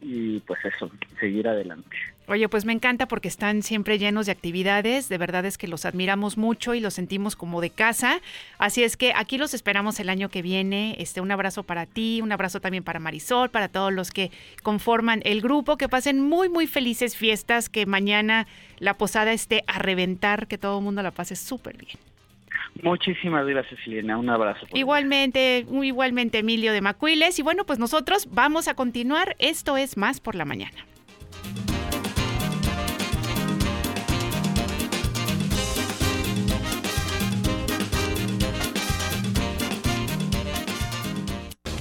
y pues eso seguir adelante Oye, pues me encanta porque están siempre llenos de actividades. De verdad es que los admiramos mucho y los sentimos como de casa. Así es que aquí los esperamos el año que viene. Este, un abrazo para ti, un abrazo también para Marisol, para todos los que conforman el grupo. Que pasen muy, muy felices fiestas. Que mañana la posada esté a reventar. Que todo el mundo la pase súper bien. Muchísimas gracias Elena un abrazo Igualmente, igualmente Emilio de Macuiles. Y bueno, pues nosotros vamos a continuar. Esto es Más por la Mañana.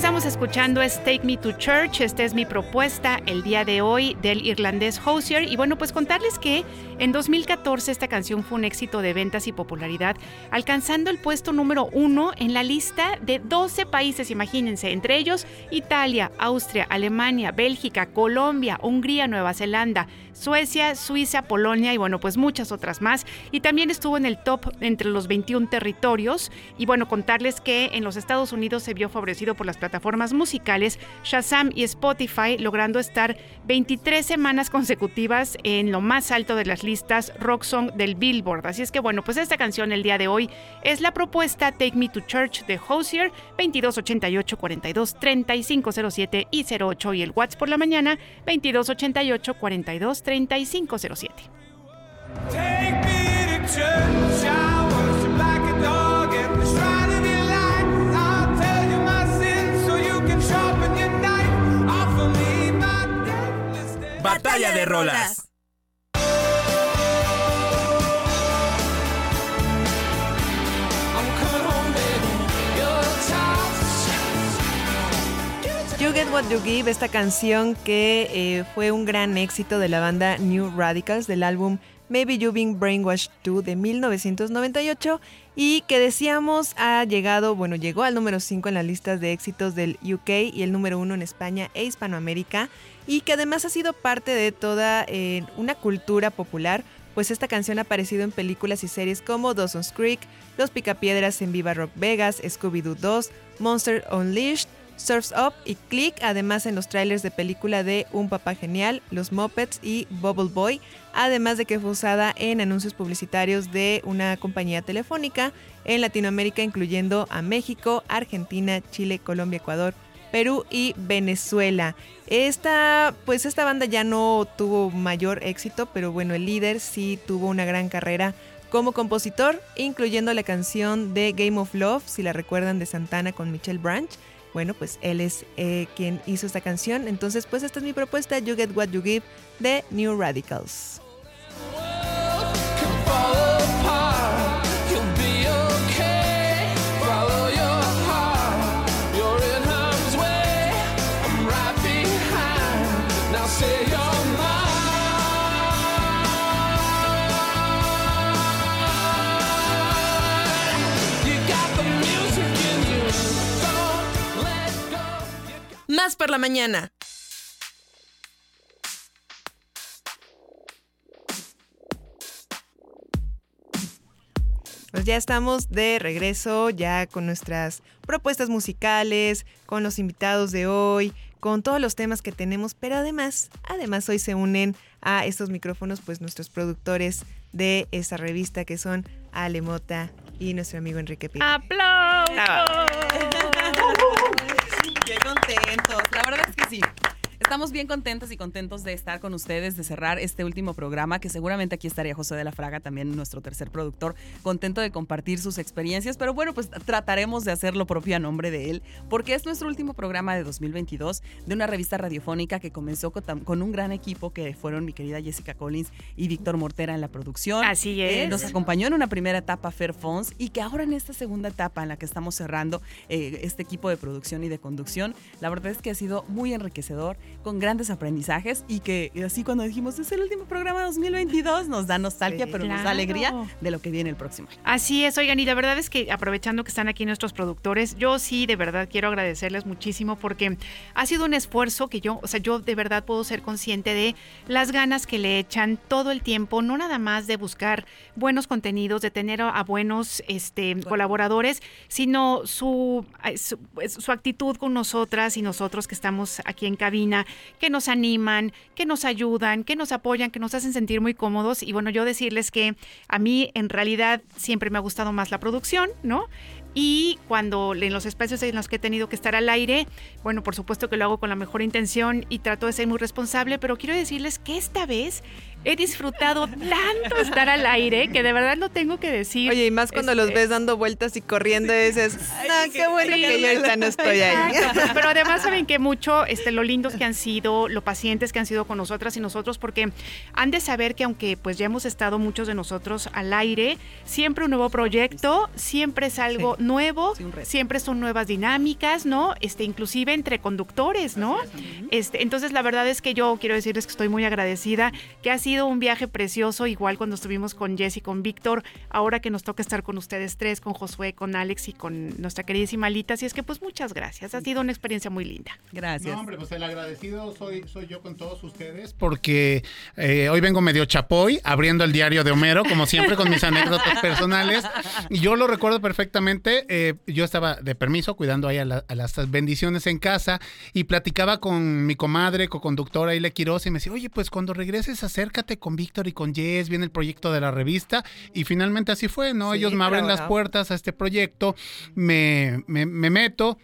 Estamos escuchando es Take Me to Church. Esta es mi propuesta el día de hoy del irlandés Hosier. Y bueno, pues contarles que en 2014 esta canción fue un éxito de ventas y popularidad, alcanzando el puesto número uno en la lista de 12 países, imagínense, entre ellos Italia, Austria, Alemania, Bélgica, Colombia, Hungría, Nueva Zelanda, Suecia, Suiza, Polonia y bueno, pues muchas otras más. Y también estuvo en el top entre los 21 territorios. Y bueno, contarles que en los Estados Unidos se vio favorecido por las plataformas musicales Shazam y Spotify, logrando estar 23 semanas consecutivas en lo más alto de las listas rock song del Billboard. Así es que bueno, pues esta canción el día de hoy es la propuesta Take Me to Church de Hosier 2288 42 3507 y 08 y el WhatsApp por la mañana 2288 42 3507. Take me to church, I worship like a dog at the shrine of your light. I'll tell you my sins so you can sharpen your knife. Offer me my deathless day. Batalla de rolas. You Get What You Give, esta canción que eh, fue un gran éxito de la banda New Radicals del álbum Maybe You've Been Brainwashed 2 de 1998 y que decíamos ha llegado, bueno, llegó al número 5 en las listas de éxitos del UK y el número 1 en España e Hispanoamérica y que además ha sido parte de toda eh, una cultura popular pues esta canción ha aparecido en películas y series como Dawson's Creek, Los Picapiedras en Viva Rock Vegas, Scooby-Doo 2, Monster Unleashed, Surfs Up y Click, además en los trailers de película de Un Papá Genial, Los Muppets y Bubble Boy, además de que fue usada en anuncios publicitarios de una compañía telefónica en Latinoamérica, incluyendo a México, Argentina, Chile, Colombia, Ecuador, Perú y Venezuela. Esta, pues esta banda ya no tuvo mayor éxito, pero bueno, el líder sí tuvo una gran carrera como compositor, incluyendo la canción de Game of Love, si la recuerdan de Santana con Michelle Branch. Bueno, pues él es eh, quien hizo esta canción. Entonces, pues esta es mi propuesta, You Get What You Give, de New Radicals. Más por la mañana. Pues ya estamos de regreso, ya con nuestras propuestas musicales, con los invitados de hoy, con todos los temas que tenemos, pero además, además hoy se unen a estos micrófonos pues nuestros productores de esta revista que son Ale Mota y nuestro amigo Enrique Pino. ¡Aplausos! Qué contentos. La verdad es que sí. Estamos bien contentos y contentos de estar con ustedes, de cerrar este último programa, que seguramente aquí estaría José de la Fraga, también nuestro tercer productor, contento de compartir sus experiencias, pero bueno, pues trataremos de hacer lo propio a nombre de él, porque es nuestro último programa de 2022 de una revista radiofónica que comenzó con, un gran equipo que fueron mi querida Jessica Collins y Víctor Mortera en la producción. Así Eh, es. nos acompañó en una primera etapa Fer Fons y que ahora en esta segunda etapa en la que estamos cerrando eh, este equipo de producción y de conducción, la verdad es que ha sido muy enriquecedor, con grandes aprendizajes y que así cuando dijimos es el último programa de 2022 nos da nostalgia, Sí. pero nos da alegría de lo que viene el próximo año. Así es, oigan, y la verdad es que aprovechando que están aquí nuestros productores, yo sí de verdad quiero agradecerles muchísimo porque ha sido un esfuerzo que yo, o sea, yo de verdad puedo ser consciente de las ganas que le echan todo el tiempo, no nada más de buscar buenos contenidos, de tener a, buenos este, colaboradores, sino su, su, pues, su actitud con nosotras y nosotros que estamos aquí en cabina, que nos animan, que nos ayudan, que nos apoyan, que nos hacen sentir muy cómodos. Y bueno, yo decirles que a mí en realidad siempre me ha gustado más la producción, ¿no? Y cuando en los espacios en los que he tenido que estar al aire, bueno, por supuesto que lo hago con la mejor intención y trato de ser muy responsable, pero quiero decirles que esta vez He disfrutado tanto estar al aire que de verdad lo tengo que decir. Oye, y más cuando los Este, ves dando vueltas y corriendo, dices, no, qué bueno Sí, que yo ahorita no estoy ahí. Exacto, Pero además saben que mucho este, lo lindos que han sido, lo pacientes que han sido con nosotras y nosotros, porque han de saber que aunque pues ya hemos estado muchos de nosotros al aire, siempre un nuevo proyecto, siempre es algo nuevo, siempre son nuevas dinámicas, ¿no? Este, inclusive entre conductores, ¿no? Este, entonces la verdad es que yo quiero decirles que estoy muy agradecida, que ha sido un viaje precioso, igual cuando estuvimos con Jess y con Víctor, ahora que nos toca estar con ustedes tres, con Josué, con Alex y con nuestra queridísima Lita, así es que pues muchas gracias, ha sido una experiencia muy linda. Gracias. No, hombre, pues el agradecido soy, soy yo con todos ustedes porque eh, hoy vengo medio chapoy abriendo el diario de Homero, como siempre con mis anécdotas personales. Y yo lo recuerdo perfectamente, eh, yo estaba de permiso cuidando ahí a, la- a las bendiciones en casa y platicaba con mi comadre, co-conductora Ile Quiroz y me decía, oye, pues cuando regreses acércate con Víctor y con Jess, viene el proyecto de la revista y finalmente así fue, ¿no? Sí, Ellos me abren las puertas a este proyecto, me, me, me meto.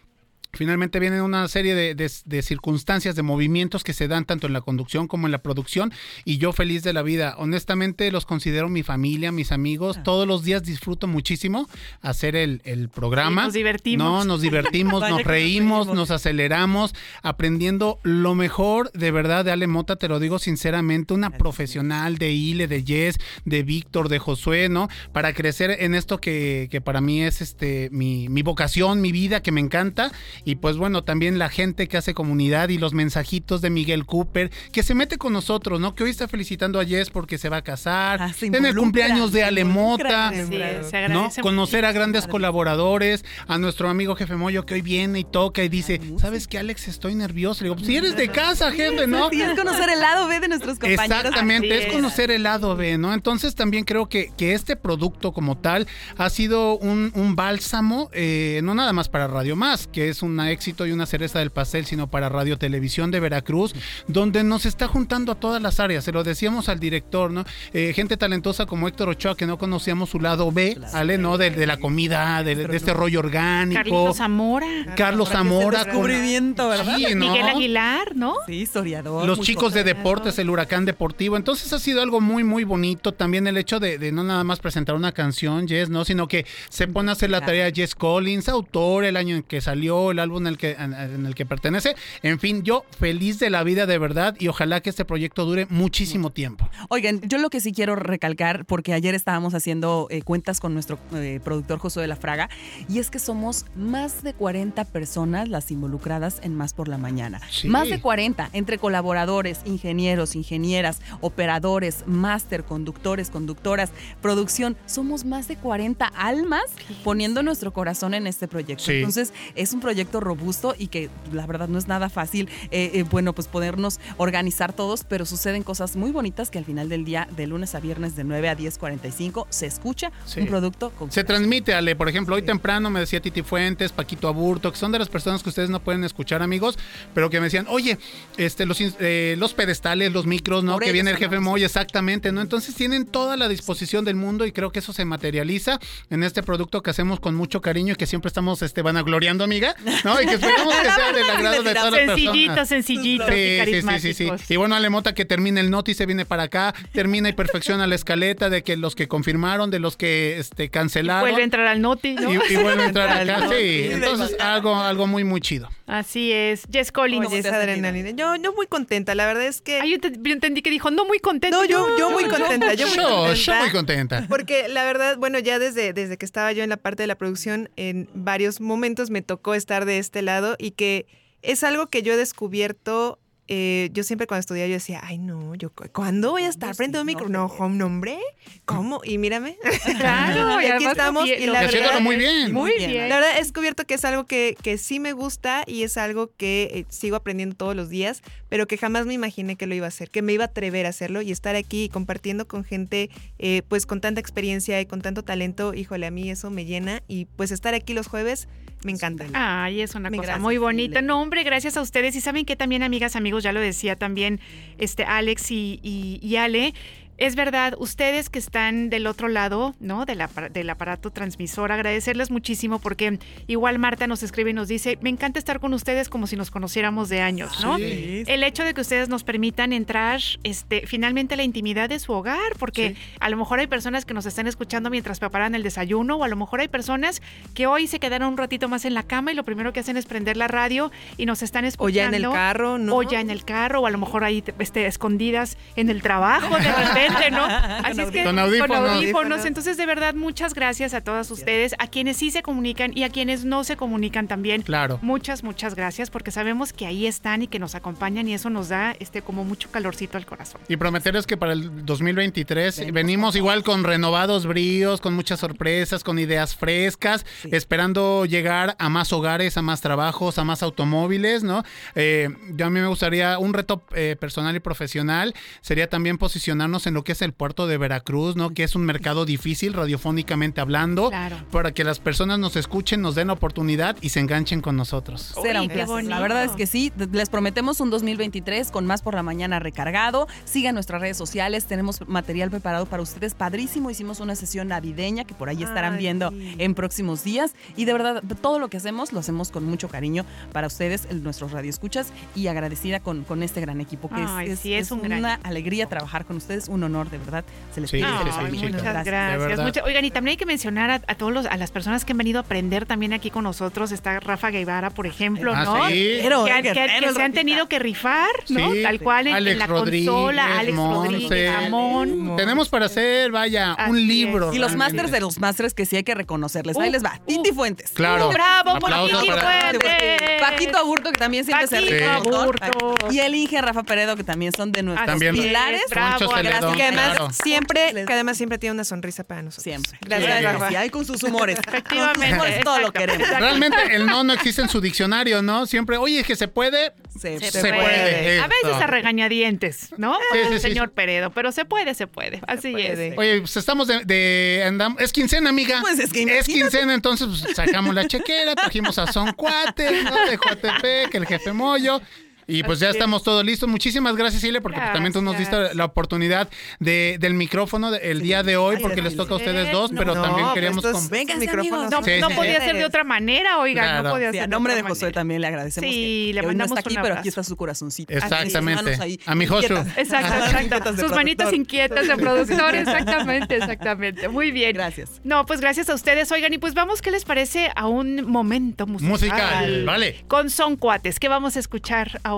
Finalmente vienen una serie de, de- de circunstancias, de movimientos que se dan tanto en la conducción como en la producción y yo feliz de la vida. Honestamente los considero mi familia, mis amigos. Todos los días disfruto muchísimo hacer el, el programa. Sí, nos divertimos. No, nos divertimos, nos reímos. nos aceleramos, aprendiendo lo mejor de verdad de Ale Mota, te lo digo sinceramente, una profesional de Ile, de Jess, de Víctor, de Josué, ¿no? Para crecer en esto que, que para mí es este mi, mi vocación, mi vida, que me encanta. Y pues bueno, también la gente que hace comunidad y los mensajitos de Miguel Cooper, que se mete con nosotros, ¿no? Que hoy está felicitando a Jess porque se va a casar, en el cumpleaños de se Ale involucra, Mota, sí, ¿no? Conocer a grandes colaboradores, a nuestro amigo jefe Moyo que hoy viene y toca y dice, ¿sabes qué, Alex? Estoy nervioso. Le digo, pues si eres de casa, jefe, ¿no? Sí, es conocer el lado B de nuestros compañeros. Exactamente, es conocer el lado B, ¿no? Entonces también creo que, que este producto como tal ha sido un, un bálsamo, eh, no nada más para Radio Más, que es un éxito y una cereza del pastel, sino para Radio Televisión de Veracruz, donde nos está juntando a todas las áreas. Se lo decíamos al director, ¿no? Eh, gente talentosa como Héctor Ochoa, que no conocíamos su lado B, ¿vale? ¿No? De, de la comida, de, de este rollo orgánico. Carlitos Zamora. Carlos Zamora. con- descubrimiento, ¿verdad? Sí, ¿no? Miguel Aguilar, ¿no? Sí, historiador. Los chicos de deportes, el huracán deportivo. Entonces ha sido algo muy, muy bonito. También el hecho de, de no nada más presentar una canción, Jess, ¿no? Sino que se pone a hacer la tarea Jess Collins, autor, el año en que salió, el álbum en el que, en, en el que pertenece. En fin, yo feliz de la vida de verdad y ojalá que este proyecto dure muchísimo tiempo. Oigan, yo lo que sí quiero recalcar, porque ayer estábamos haciendo eh, cuentas con nuestro eh, productor Josué de la Fraga, y es que somos más de 40 personas las involucradas en Más por la Mañana. Sí. Más de 40, entre colaboradores, ingenieros, ingenieras, operadores, máster, conductores, conductoras, producción. Somos más de 40 almas poniendo nuestro corazón en este proyecto. Sí. Entonces, es un proyecto robusto y que la verdad no es nada fácil, eh, eh, bueno, pues podernos organizar todos, pero suceden cosas muy bonitas que al final del día, de lunes a viernes, de 9 a 10.45, se escucha Sí. un producto con Se transmite, Ale. Por ejemplo, hoy temprano me decía Titi Fuentes, Paquito Aburto, que son de las personas que ustedes no pueden escuchar, amigos, pero que me decían, oye, este, los, eh, los pedestales, los micros, ¿no? Por que viene el jefe Moy, exactamente, ¿no? Entonces tienen toda la disposición del mundo y creo que eso se materializa en este producto que hacemos con mucho cariño y que siempre estamos este, vanagloriando, amiga, ¿no? Y que esperamos que sea del agrado de todas las personas. Sencillitos, sencillitos y Sí, sí, sí, sí, carismáticos. sí. Y bueno, Alemota que termina el noti, se viene para acá, termina y perfecciona la escaleta de que los que confirmaron, de los que este, cancelaron. Vuelve a entrar al noti, ¿no? Y, y vuelve a entrar acá, sí. Entonces, algo, algo muy, muy chido. Así es. Jess Collins. Oye, esa adrenalina. Yo, yo muy contenta, la verdad es que... Ay, yo, te- yo entendí que dijo, no muy contenta. No, yo, yo muy contenta, yo muy Yo, contenta. yo muy contenta. Porque la verdad, bueno, ya desde, desde que estaba yo en la parte de la producción, en varios momentos me tocó estar de este lado y que es algo que yo he descubierto. eh, yo siempre cuando estudiaba yo decía, ay no, yo cu- ¿cuándo voy a estar frente a un micro? No, home, no, hombre, ¿cómo? Y mírame. Claro, y aquí estamos. Y la verdad, muy bien. Muy bien. la verdad he descubierto que es algo que, que sí me gusta y es algo que eh, sigo aprendiendo todos los días, pero que jamás me imaginé que lo iba a hacer, que me iba a atrever a hacerlo y estar aquí compartiendo con gente eh, pues con tanta experiencia y con tanto talento, híjole, a mí eso me llena y pues estar aquí los jueves me encanta. Ay, es una cosa gracias, muy bonita. No, hombre, gracias a ustedes. Y saben que también, amigas, amigos, ya lo decía también este Alex y, y- y Ale. Es verdad, ustedes que están del otro lado, ¿no? Del, del aparato transmisor, agradecerles muchísimo porque igual Marta nos escribe y nos dice, me encanta estar con ustedes como si nos conociéramos de años, ¿no? Sí. El hecho de que ustedes nos permitan entrar este, finalmente a la intimidad de su hogar, porque a lo mejor hay personas que nos están escuchando mientras preparan el desayuno, o a lo mejor hay personas que hoy se quedaron un ratito más en la cama y lo primero que hacen es prender la radio y nos están escuchando. O ya en el carro, ¿no? O ya en el carro, o a lo mejor ahí este, escondidas en el trabajo de repente, ¿no? Así es que Con audífonos. con audífonos. Entonces, de verdad, muchas gracias a todas ustedes, a quienes sí se comunican y a quienes no se comunican también. Claro. Muchas, muchas gracias, porque sabemos que ahí están y que nos acompañan y eso nos da este como mucho calorcito al corazón. Y prometerles que para el 2023 venimos igual con renovados bríos, con muchas sorpresas, con ideas frescas, esperando llegar a más hogares, a más trabajos, a más automóviles, ¿no? Eh, yo a mí me gustaría un reto eh, personal y profesional sería también posicionarnos en lo que es el puerto de Veracruz, ¿no? Que es un mercado difícil radiofónicamente hablando, Claro. para que las personas nos escuchen, nos den la oportunidad y se enganchen con nosotros. Será un placer. La verdad es que sí. Les prometemos un 2023 con más por la mañana recargado. Sigan nuestras redes sociales. Tenemos material preparado para ustedes. Padrísimo. Hicimos una sesión navideña que por ahí estarán Ay, viendo sí. en próximos días. Y de verdad, todo lo que hacemos lo hacemos con mucho cariño para ustedes, nuestros radioescuchas, y agradecida con, con este gran equipo que es- Ay, es, sí, es un gran una equipo. alegría trabajar con ustedes. Un honor, de verdad. Se les Sí, pide sí, que sí, les. Muchas gracias. Mucha- oigan, y también hay que mencionar a, a todos los, a las personas que han venido a aprender también aquí con nosotros. Está Rafa Guevara, por ejemplo, Ah, ¿no? sí. Pero, que, se han tenido que rifar, ¿no? Sí. Tal cual en, la Rodríguez, consola, Alex Monse. Rodríguez, Ramón. Tenemos para hacer, vaya, Así un es. libro. Y los másters de los másters que sí hay que reconocerles. Ahí Uh, les va. Titi Fuentes. Claro. ¡Bravo por Titi para- Fuentes! Paquito Aburto, que también siempre se Paquito montón. Aburto. Y el Inge Rafa Peredo, que también son de nuestros pilares. Bravo, gracias. Que además claro. siempre, que además siempre tiene una sonrisa para nosotros. Siempre. Gracias, Sí, Rafa. ahí con sus humores. Efectivamente, Con sus humores todo lo queremos. Realmente el no no existe en su diccionario, ¿no? Siempre, oye, es que se puede. Se, Se puede. A veces a regañadientes, ¿no? Sí, sí, el sí. señor Peredo, pero se puede, se puede. Así puede. es. Oye, pues estamos de, de- andam- es quincena, amiga. Pues es que es quincena, entonces pues, sacamos la chequera, trajimos a Son Cuate, ¿no? De Coatepec, el jefe Moyo. Y pues ya es. estamos todos listos. Muchísimas gracias, Ile, porque pues, también tú nos diste la oportunidad de, del micrófono de- el día de hoy, porque les toca a ustedes dos, No, pero no, también pues queríamos... estos con- micrófonos. No, Sí, no sí, podía sí. ser de otra manera, oigan, Claro. no podía Sí, ser a nombre de otra Josué también le agradecemos Sí, que, le que hoy no mandamos está aquí, un pero aquí está su corazoncito. Exactamente. Ahí A mi Josu. inquietas. Exacto, Sus exacto. manitas de Sus manitas inquietas de productor, exactamente, exactamente. Muy bien. Gracias. No, pues gracias a ustedes. Oigan, y pues vamos, ¿qué les parece a un momento musical? Musical, vale. Con Son Cuates, ¿qué vamos a escuchar ahora?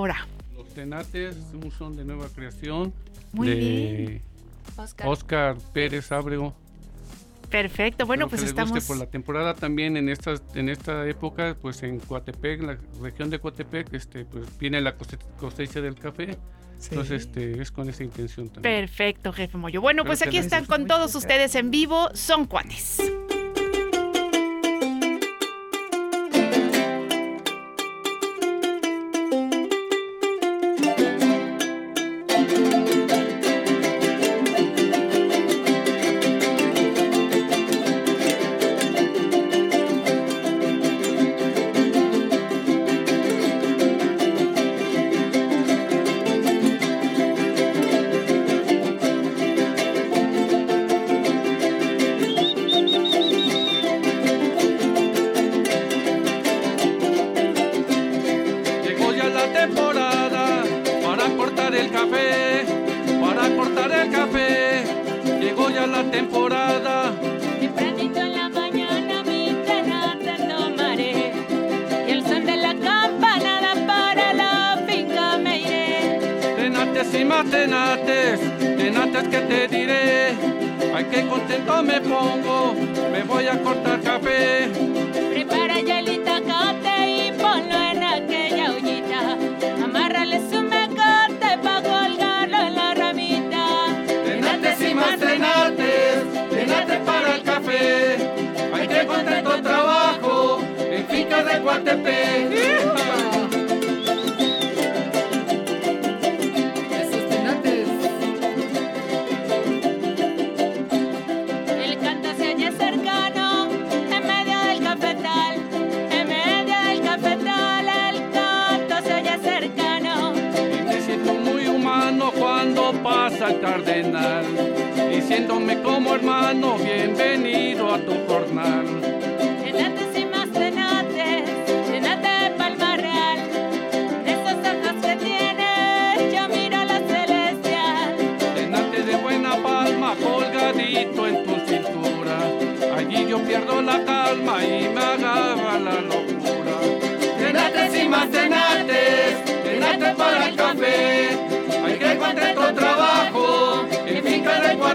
Los Tenates, un son de nueva creación Muy de bien. Oscar Pérez Ábrego. Perfecto. Bueno, Espero pues que les guste estamos. por la temporada también en esta en esta época, pues en Coatepec, la región de Coatepec, este, pues viene la cose- cosecha del café. Entonces, este, es con esa intención también. Perfecto, jefe Moyo. Bueno, pues aquí están con todos ustedes en vivo. Son Cuates.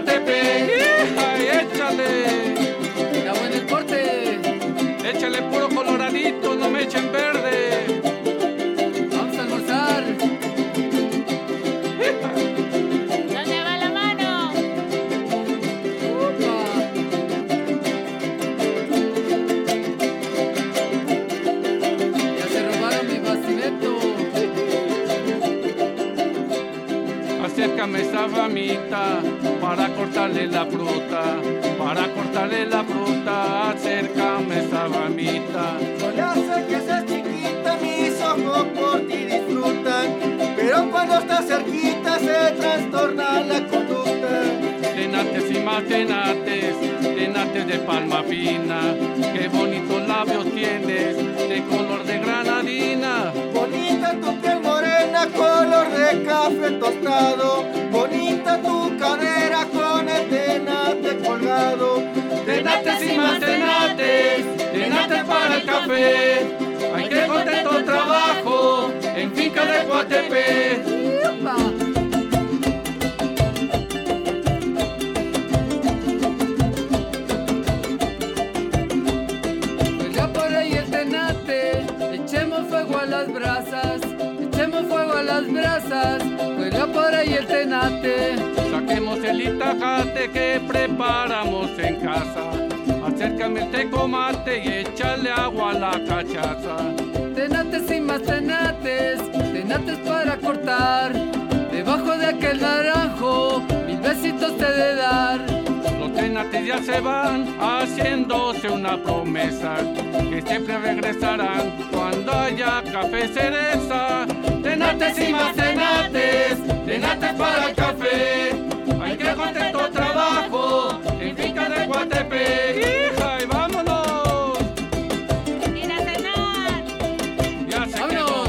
Guatepec. ¡Ay, échale! Ya en el corte. Échale puro coloradito, no me echen verde. Vamos a almorzar. ¿Dónde va la mano? Ya se robaron mi bastimento. Acércame esa ramita para cortarle la fruta, para cortarle la fruta, acércame esa ramita. Solo sé que seas chiquita, mis ojos por ti disfrutan. Pero cuando estás cerquita se trastorna la conducta. Tenates y más tenates, tenates de palma fina, qué bonitos labios tienes, de color de granadina. Bonita tu piel morena, color de café tostado. Bonita tu el colgado. Tenates y más tenates, tenates para el café. Hay que contento trabajo en finca de Coatepec. Ya por ahí el tenate, echemos fuego a las brasas, echemos fuego a las brasas, ahí el tenate. Saquemos el itajate que preparamos en casa. Acércame el tecomate y échale agua a la cachaza. Tenates y más tenates, tenates para cortar. Debajo de aquel naranjo, mil besitos te de dar. Los tenates ya se van haciéndose una promesa que siempre regresarán cuando haya café cereza. Tenates y más tenates, tenates para el café. Hay que contento trabajo en finca de Guatepec. ¡Hija, y vámonos! Ir a cenar. Ya se ¡Vámonos!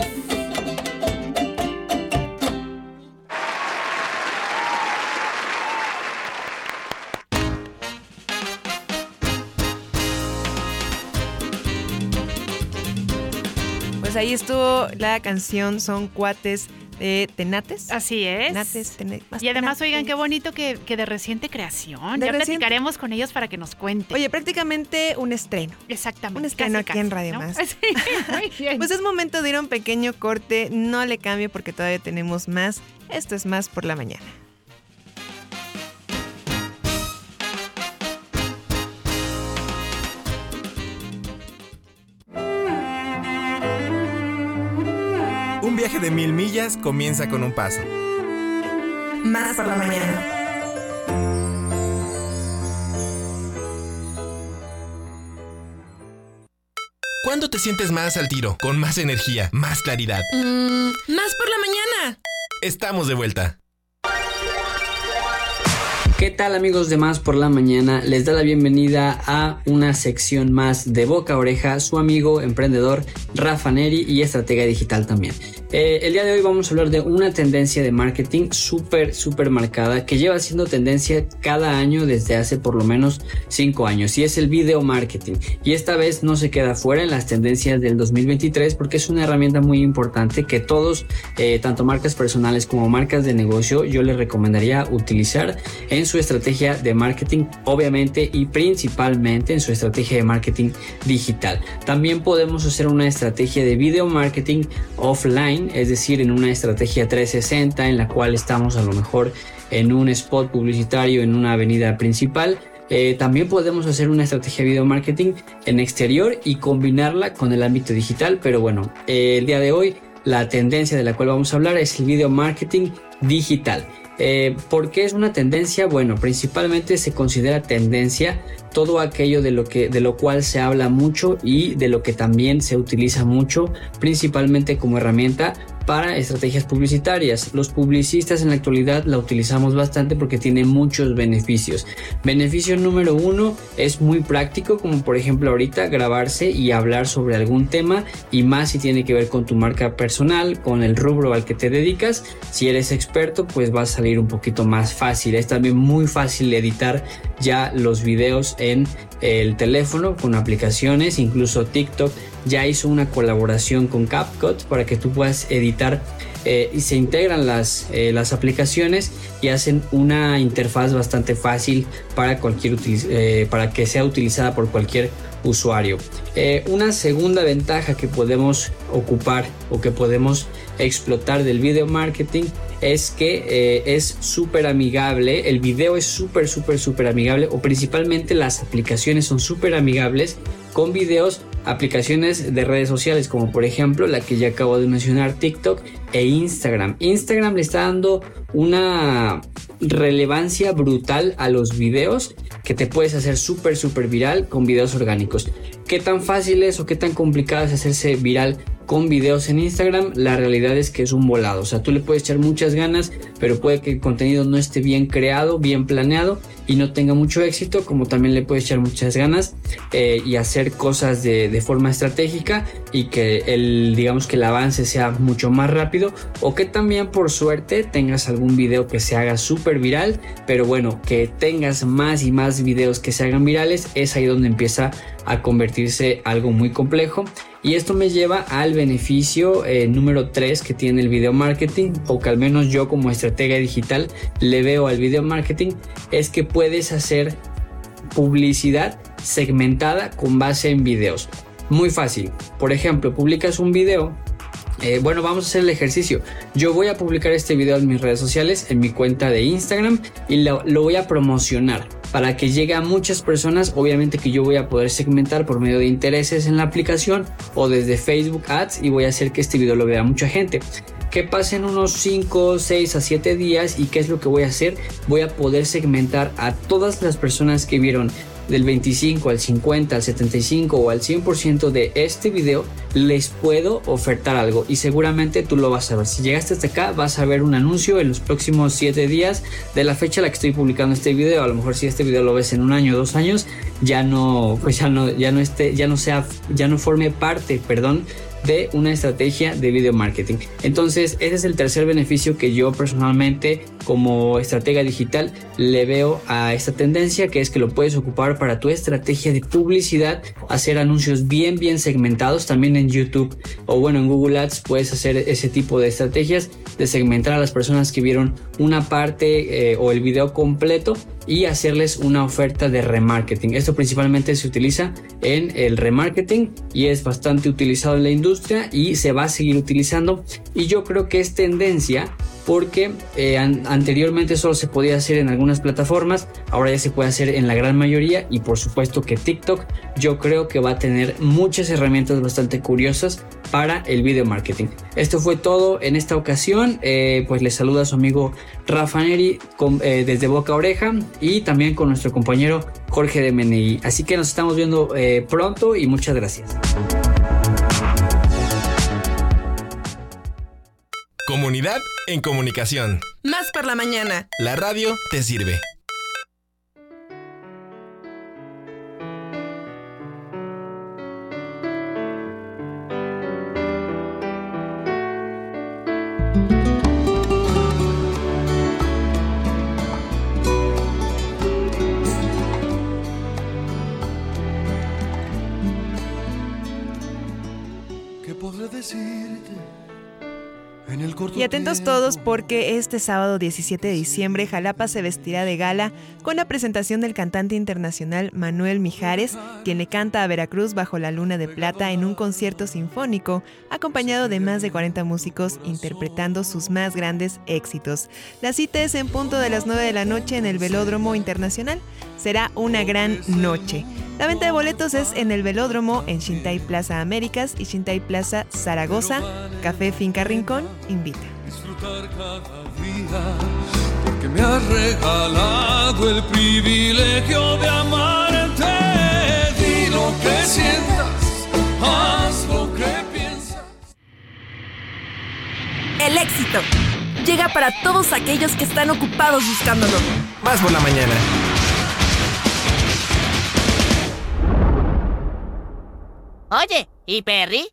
Pues ahí estuvo la canción Son Cuates de Tenates. Así es. Tenates, tene- más Y además, tenates. oigan, qué bonito que, que de reciente creación. De ya reciente- platicaremos con ellos para que nos cuenten. Oye, prácticamente un estreno. Exactamente. Un estreno casi, aquí en Radio ¿no? Más. Sí, muy bien. Pues es momento de ir a un pequeño corte. No le cambie porque todavía tenemos más. Esto es más por la mañana. Un viaje de mil millas comienza con un paso. Más por la mañana. ¿Cuándo te sientes más al tiro, con más energía, más claridad? Mm, más por la mañana. Estamos de vuelta. ¿Qué tal amigos de Más por la Mañana? Les da la bienvenida a una sección más de Boca a Oreja, su amigo emprendedor Rafa Neri y estratega digital también. Eh, el día de hoy vamos a hablar de una tendencia de marketing súper, súper marcada que lleva siendo tendencia cada año desde hace por lo menos 5 años y es el video marketing. Y esta vez no se queda fuera en las tendencias del 2023 porque es una herramienta muy importante que todos, eh, tanto marcas personales como marcas de negocio, yo les recomendaría utilizar en su estrategia de marketing, obviamente y principalmente en su estrategia de marketing digital. También podemos hacer una estrategia de video marketing offline, es decir, en una estrategia 360 en la cual estamos a lo mejor en un spot publicitario en una avenida principal. Eh, también podemos hacer una estrategia de video marketing en exterior y combinarla con el ámbito digital, pero bueno, eh, el día de hoy la tendencia de la cual vamos a hablar es el video marketing digital. Eh, ¿Por qué es una tendencia? Bueno, principalmente se considera tendencia todo aquello de lo que de lo cual se habla mucho y de lo que también se utiliza mucho, principalmente como herramienta para estrategias publicitarias. Los publicistas en la actualidad la utilizamos bastante porque tiene muchos beneficios. Beneficio número uno es muy práctico, como por ejemplo ahorita grabarse y hablar sobre algún tema y más si tiene que ver con tu marca personal, con el rubro al que te dedicas. Si eres experto, pues va a salir un poquito más fácil. Es también muy fácil editar ya los videos en el teléfono con aplicaciones, incluso TikTok ya hizo una colaboración con CapCut para que tú puedas editar eh, y se integran las, eh, las aplicaciones y hacen una interfaz bastante fácil para, cualquier eh, para que sea utilizada por cualquier usuario. una segunda ventaja que podemos ocupar o que podemos explotar del video marketing es que es súper amigable, el video es súper, súper, súper amigable o principalmente las aplicaciones son súper amigables con videos aplicaciones de redes sociales como por ejemplo la que ya acabo de mencionar TikTok e Instagram. Instagram le está dando una relevancia brutal a los videos que te puedes hacer súper súper viral con videos orgánicos. ¿Qué tan fácil es o qué tan complicado es hacerse viral con videos en Instagram, la realidad es que es un volado. O sea, tú le puedes echar muchas ganas, pero puede que el contenido no esté bien creado, bien planeado y no tenga mucho éxito, como también le puedes echar muchas ganas eh, y hacer cosas de, forma estratégica y que el, digamos que el avance sea mucho más rápido o que también por suerte tengas algún video que se haga súper viral, pero bueno, que tengas más y más videos que se hagan virales, es ahí donde empieza a convertirse algo muy complejo y esto me lleva al beneficio eh, número 3 que tiene el video marketing, o que al menos yo como estratega digital le veo al video marketing, es que puedes hacer publicidad segmentada con base en videos. Muy fácil. Por ejemplo, publicas un video eh, bueno, vamos a hacer el ejercicio. Yo voy a publicar este video en mis redes sociales, en mi cuenta de Instagram y lo, voy a promocionar para que llegue a muchas personas. Obviamente que yo voy a poder segmentar por medio de intereses en la aplicación o desde Facebook Ads y voy a hacer que este video lo vea mucha gente. Que pasen unos 5, 6 a 7 días y qué es lo que voy a hacer. Voy a poder segmentar a todas las personas que vieron del 25 al 50, al 75 o al 100% de este video, les puedo ofertar algo y seguramente tú lo vas a ver. Si llegaste hasta acá, vas a ver un anuncio en los próximos 7 días de la fecha a la que estoy publicando este video. A lo mejor si este video lo ves en un año o dos años, ya no, pues ya no, ya no esté, ya no sea, ya no forme parte, perdón, de una estrategia de video marketing. Entonces, ese es el tercer beneficio que yo personalmente como estratega digital le veo a esta tendencia, que es que lo puedes ocupar para tu estrategia de publicidad, hacer anuncios bien, bien segmentados, también en YouTube o bueno, en Google Ads puedes hacer ese tipo de estrategias de segmentar a las personas que vieron una parte eh, o el video completo y hacerles una oferta de remarketing. Esto principalmente se utiliza en el remarketing y es bastante utilizado en la industria y se va a seguir utilizando y yo creo que es tendencia porque eh, anteriormente solo se podía hacer en algunas plataformas, ahora ya se puede hacer en la gran mayoría y por supuesto que TikTok yo creo que va a tener muchas herramientas bastante curiosas para el video marketing. Esto fue todo en esta ocasión, eh, pues les saluda su amigo Rafa Neri eh, desde Boca Oreja y también con nuestro compañero Jorge de Menei. Así que nos estamos viendo pronto y muchas gracias. Comunidad en comunicación. Más por la mañana. La radio te sirve. Atentos todos porque este sábado 17 de diciembre Jalapa se vestirá de gala con la presentación del cantante internacional Manuel Mijares, quien le canta a Veracruz bajo la luna de plata en un concierto sinfónico, acompañado de más de 40 músicos interpretando sus más grandes éxitos. La cita es en punto de las 9 de la noche en el Velódromo Internacional. Será una gran noche. La venta de boletos es en el Velódromo en Shintai Plaza Américas y Shintai Plaza Zaragoza. Café Finca Rincón invita. Disfrutar cada día, porque me has regalado el privilegio de amarte. Di lo que sientas, haz lo que piensas. el éxito. Llega para todos aquellos que están ocupados buscándolo. Más por la mañana. Oye, ¿y Perry?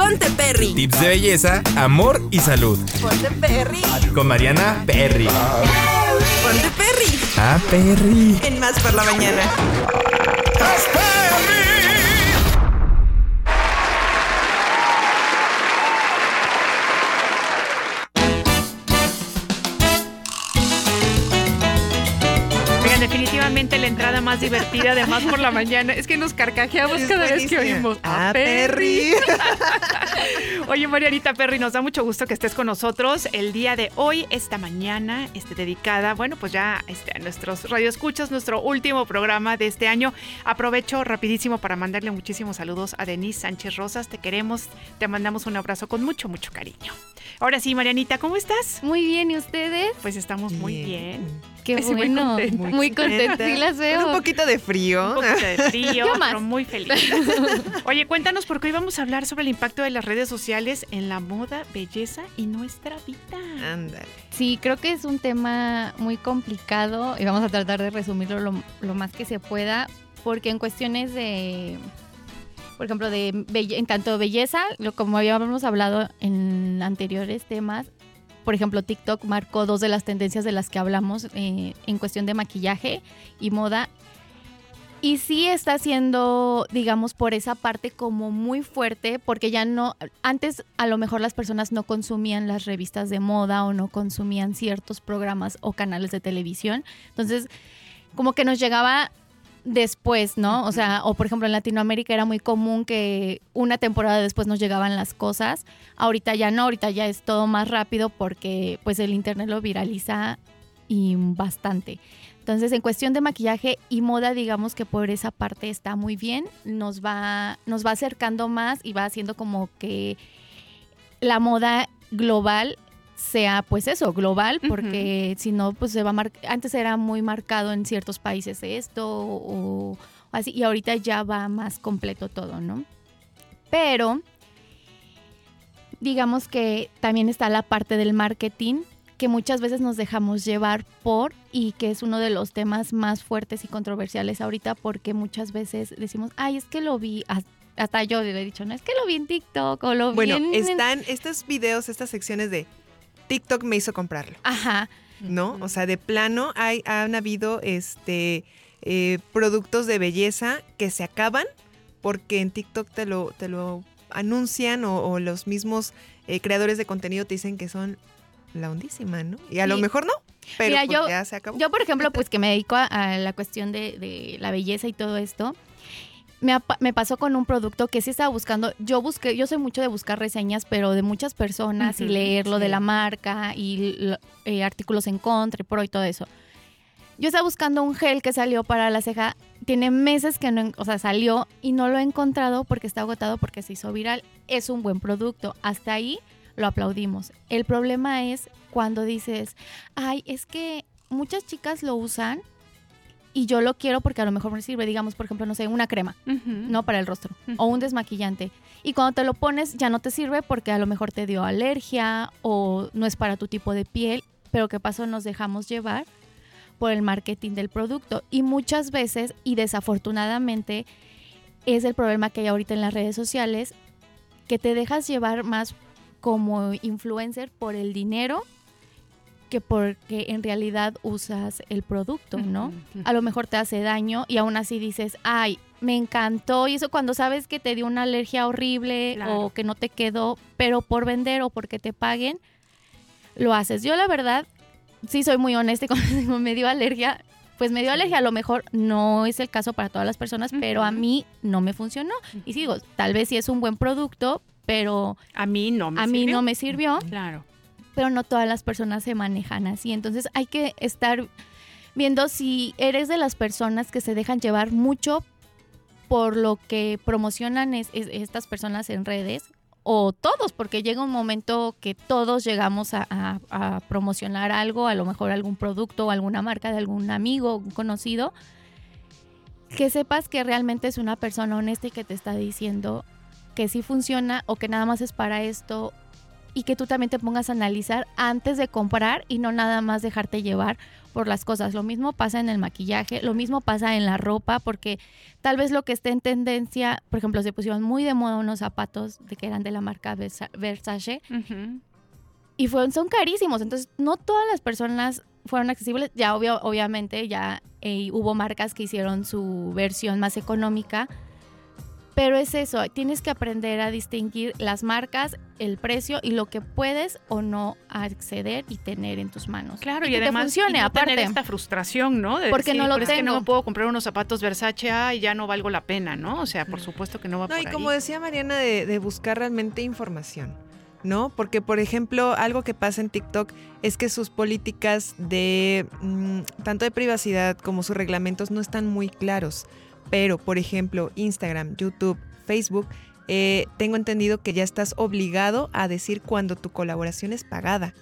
Ponte Perry. Tips de belleza, amor y salud. Ponte Perry. Con Mariana Perry. Ponte Perry. Ah, Perry. En Más por la mañana. La entrada más divertida de más por la mañana es que nos carcajeamos Es cada vez que oímos Ah, a Perry. Oye, Marianita Perry, nos da mucho gusto que estés con nosotros el día de hoy, esta mañana, este, dedicada, bueno, pues ya este, a nuestros radioescuchas, nuestro último programa de este año. Aprovecho rapidísimo para mandarle muchísimos saludos a Denise Sánchez Rosas. Te queremos, te mandamos un abrazo con mucho, mucho cariño. Ahora sí, Marianita, ¿cómo estás? Muy bien, ¿y ustedes? Pues estamos muy bien. Qué sí, muy bueno, contenta. muy contenta, sí las veo. Con un poquito de frío. Un poquito de frío, Yo más. pero muy feliz. Oye, cuéntanos porque hoy vamos a hablar sobre el impacto de las redes sociales en la moda, belleza y nuestra vida. Ándale. Sí, creo que es un tema muy complicado y vamos a tratar de resumirlo lo, lo más que se pueda, porque en cuestiones de, por ejemplo, de belle- en tanto belleza, lo, como habíamos hablado en anteriores temas, por ejemplo, TikTok marcó dos de las tendencias de las que hablamos eh, en cuestión de maquillaje y moda. Y sí está siendo, digamos, por esa parte como muy fuerte, porque ya no, antes a lo mejor las personas no consumían las revistas de moda o no consumían ciertos programas o canales de televisión. Entonces, como que nos llegaba después, ¿no? O sea, o por ejemplo en Latinoamérica era muy común que una temporada después nos llegaban las cosas. Ahorita ya no, ahorita ya es todo más rápido porque pues el internet lo viraliza y bastante. Entonces, en cuestión de maquillaje y moda, digamos que por esa parte está muy bien. Nos va, nos va acercando más y va haciendo como que la moda global sea pues eso, global, porque si no, pues se va a marcar, antes era muy marcado en ciertos países esto o, o así, y ahorita ya va más completo todo, ¿no? Pero, digamos que también está la parte del marketing, que muchas veces nos dejamos llevar por y que es uno de los temas más fuertes y controversiales ahorita porque muchas veces decimos, ay, es que lo vi, Has- hasta yo le he dicho, no, es que lo vi en TikTok o lo Bueno, vi en... están estos videos, estas secciones de TikTok me hizo comprarlo. Ajá. ¿No? O sea, de plano hay, han habido este eh, productos de belleza que se acaban porque en TikTok te lo, te lo anuncian o, o los mismos eh, creadores de contenido te dicen que son la ondísima, ¿no? Y a lo mejor no, pero Mira, pues yo, ya se acabó. yo, por ejemplo, pues que me dedico a, a la cuestión de, de la belleza y todo esto, me, pasó con un producto que sí estaba buscando. Yo busqué, yo soy mucho de buscar reseñas, pero de muchas personas y leerlo de sí. la marca y eh, artículos en contra y pro y todo eso. Yo estaba buscando un gel que salió para la ceja. Tiene meses que no, o sea, salió y no lo he encontrado porque está agotado porque se hizo viral. Es un buen producto. Hasta ahí lo aplaudimos. El problema es cuando dices, ay, es que muchas chicas lo usan y yo lo quiero porque a lo mejor me sirve, digamos, por ejemplo, no sé, una crema, no para el rostro, o un desmaquillante. Y cuando te lo pones ya no te sirve porque a lo mejor te dio alergia o no es para tu tipo de piel, pero ¿qué pasó? Nos dejamos llevar por el marketing del producto. Y muchas veces, y desafortunadamente, es el problema que hay ahorita en las redes sociales, que te dejas llevar más como influencer por el dinero que porque en realidad usas el producto, ¿no? A lo mejor te hace daño y aún así dices, ay, me encantó. Y eso cuando sabes que te dio una alergia horrible o que no te quedó, pero por vender o porque te paguen, lo haces. Yo la verdad, sí soy muy honesta y cuando me dio alergia, pues me dio alergia. A lo mejor no es el caso para todas las personas, pero a mí no me funcionó. Y sí digo, tal vez sí es un buen producto, pero a mí no me a mí sirvió. no me sirvió. Claro. Pero no todas las personas se manejan así. Entonces hay que estar viendo si eres de las personas que se dejan llevar mucho por lo que promocionan es- es- estas personas en redes o todos, porque llega un momento que todos llegamos a, a- promocionar algo, a lo mejor algún producto o alguna marca de algún amigo, conocido, que sepas que realmente es una persona honesta y que te está diciendo que sí funciona o que nada más es para esto y que tú también te pongas a analizar antes de comprar y no nada más dejarte llevar por las cosas. Lo mismo pasa en el maquillaje, lo mismo pasa en la ropa, porque tal vez lo que esté en tendencia, por ejemplo, se pusieron muy de moda unos zapatos de que eran de la marca Versa- Versace y fueron, son carísimos. Entonces, no todas las personas fueron accesibles. Ya obvio, obviamente, ya eh, hubo marcas que hicieron su versión más económica. Pero es eso, tienes que aprender a distinguir las marcas, el precio y lo que puedes o no acceder y tener en tus manos. Claro, y, que te además funcione, y no aparte. tener esta frustración, ¿no? De Porque no lo "Pero es que no tengo". puedo comprar unos zapatos Versace y ya no valgo la pena, ¿no? O sea, por supuesto que no va No, por y ahí. como decía Mariana, de, de buscar realmente información, ¿no? Porque, por ejemplo, algo que pasa en TikTok es que sus políticas de mm, tanto de privacidad como sus reglamentos no están muy claros. Pero, por ejemplo, Instagram, YouTube, Facebook, eh, tengo entendido que ya estás obligado a decir cuando tu colaboración es pagada.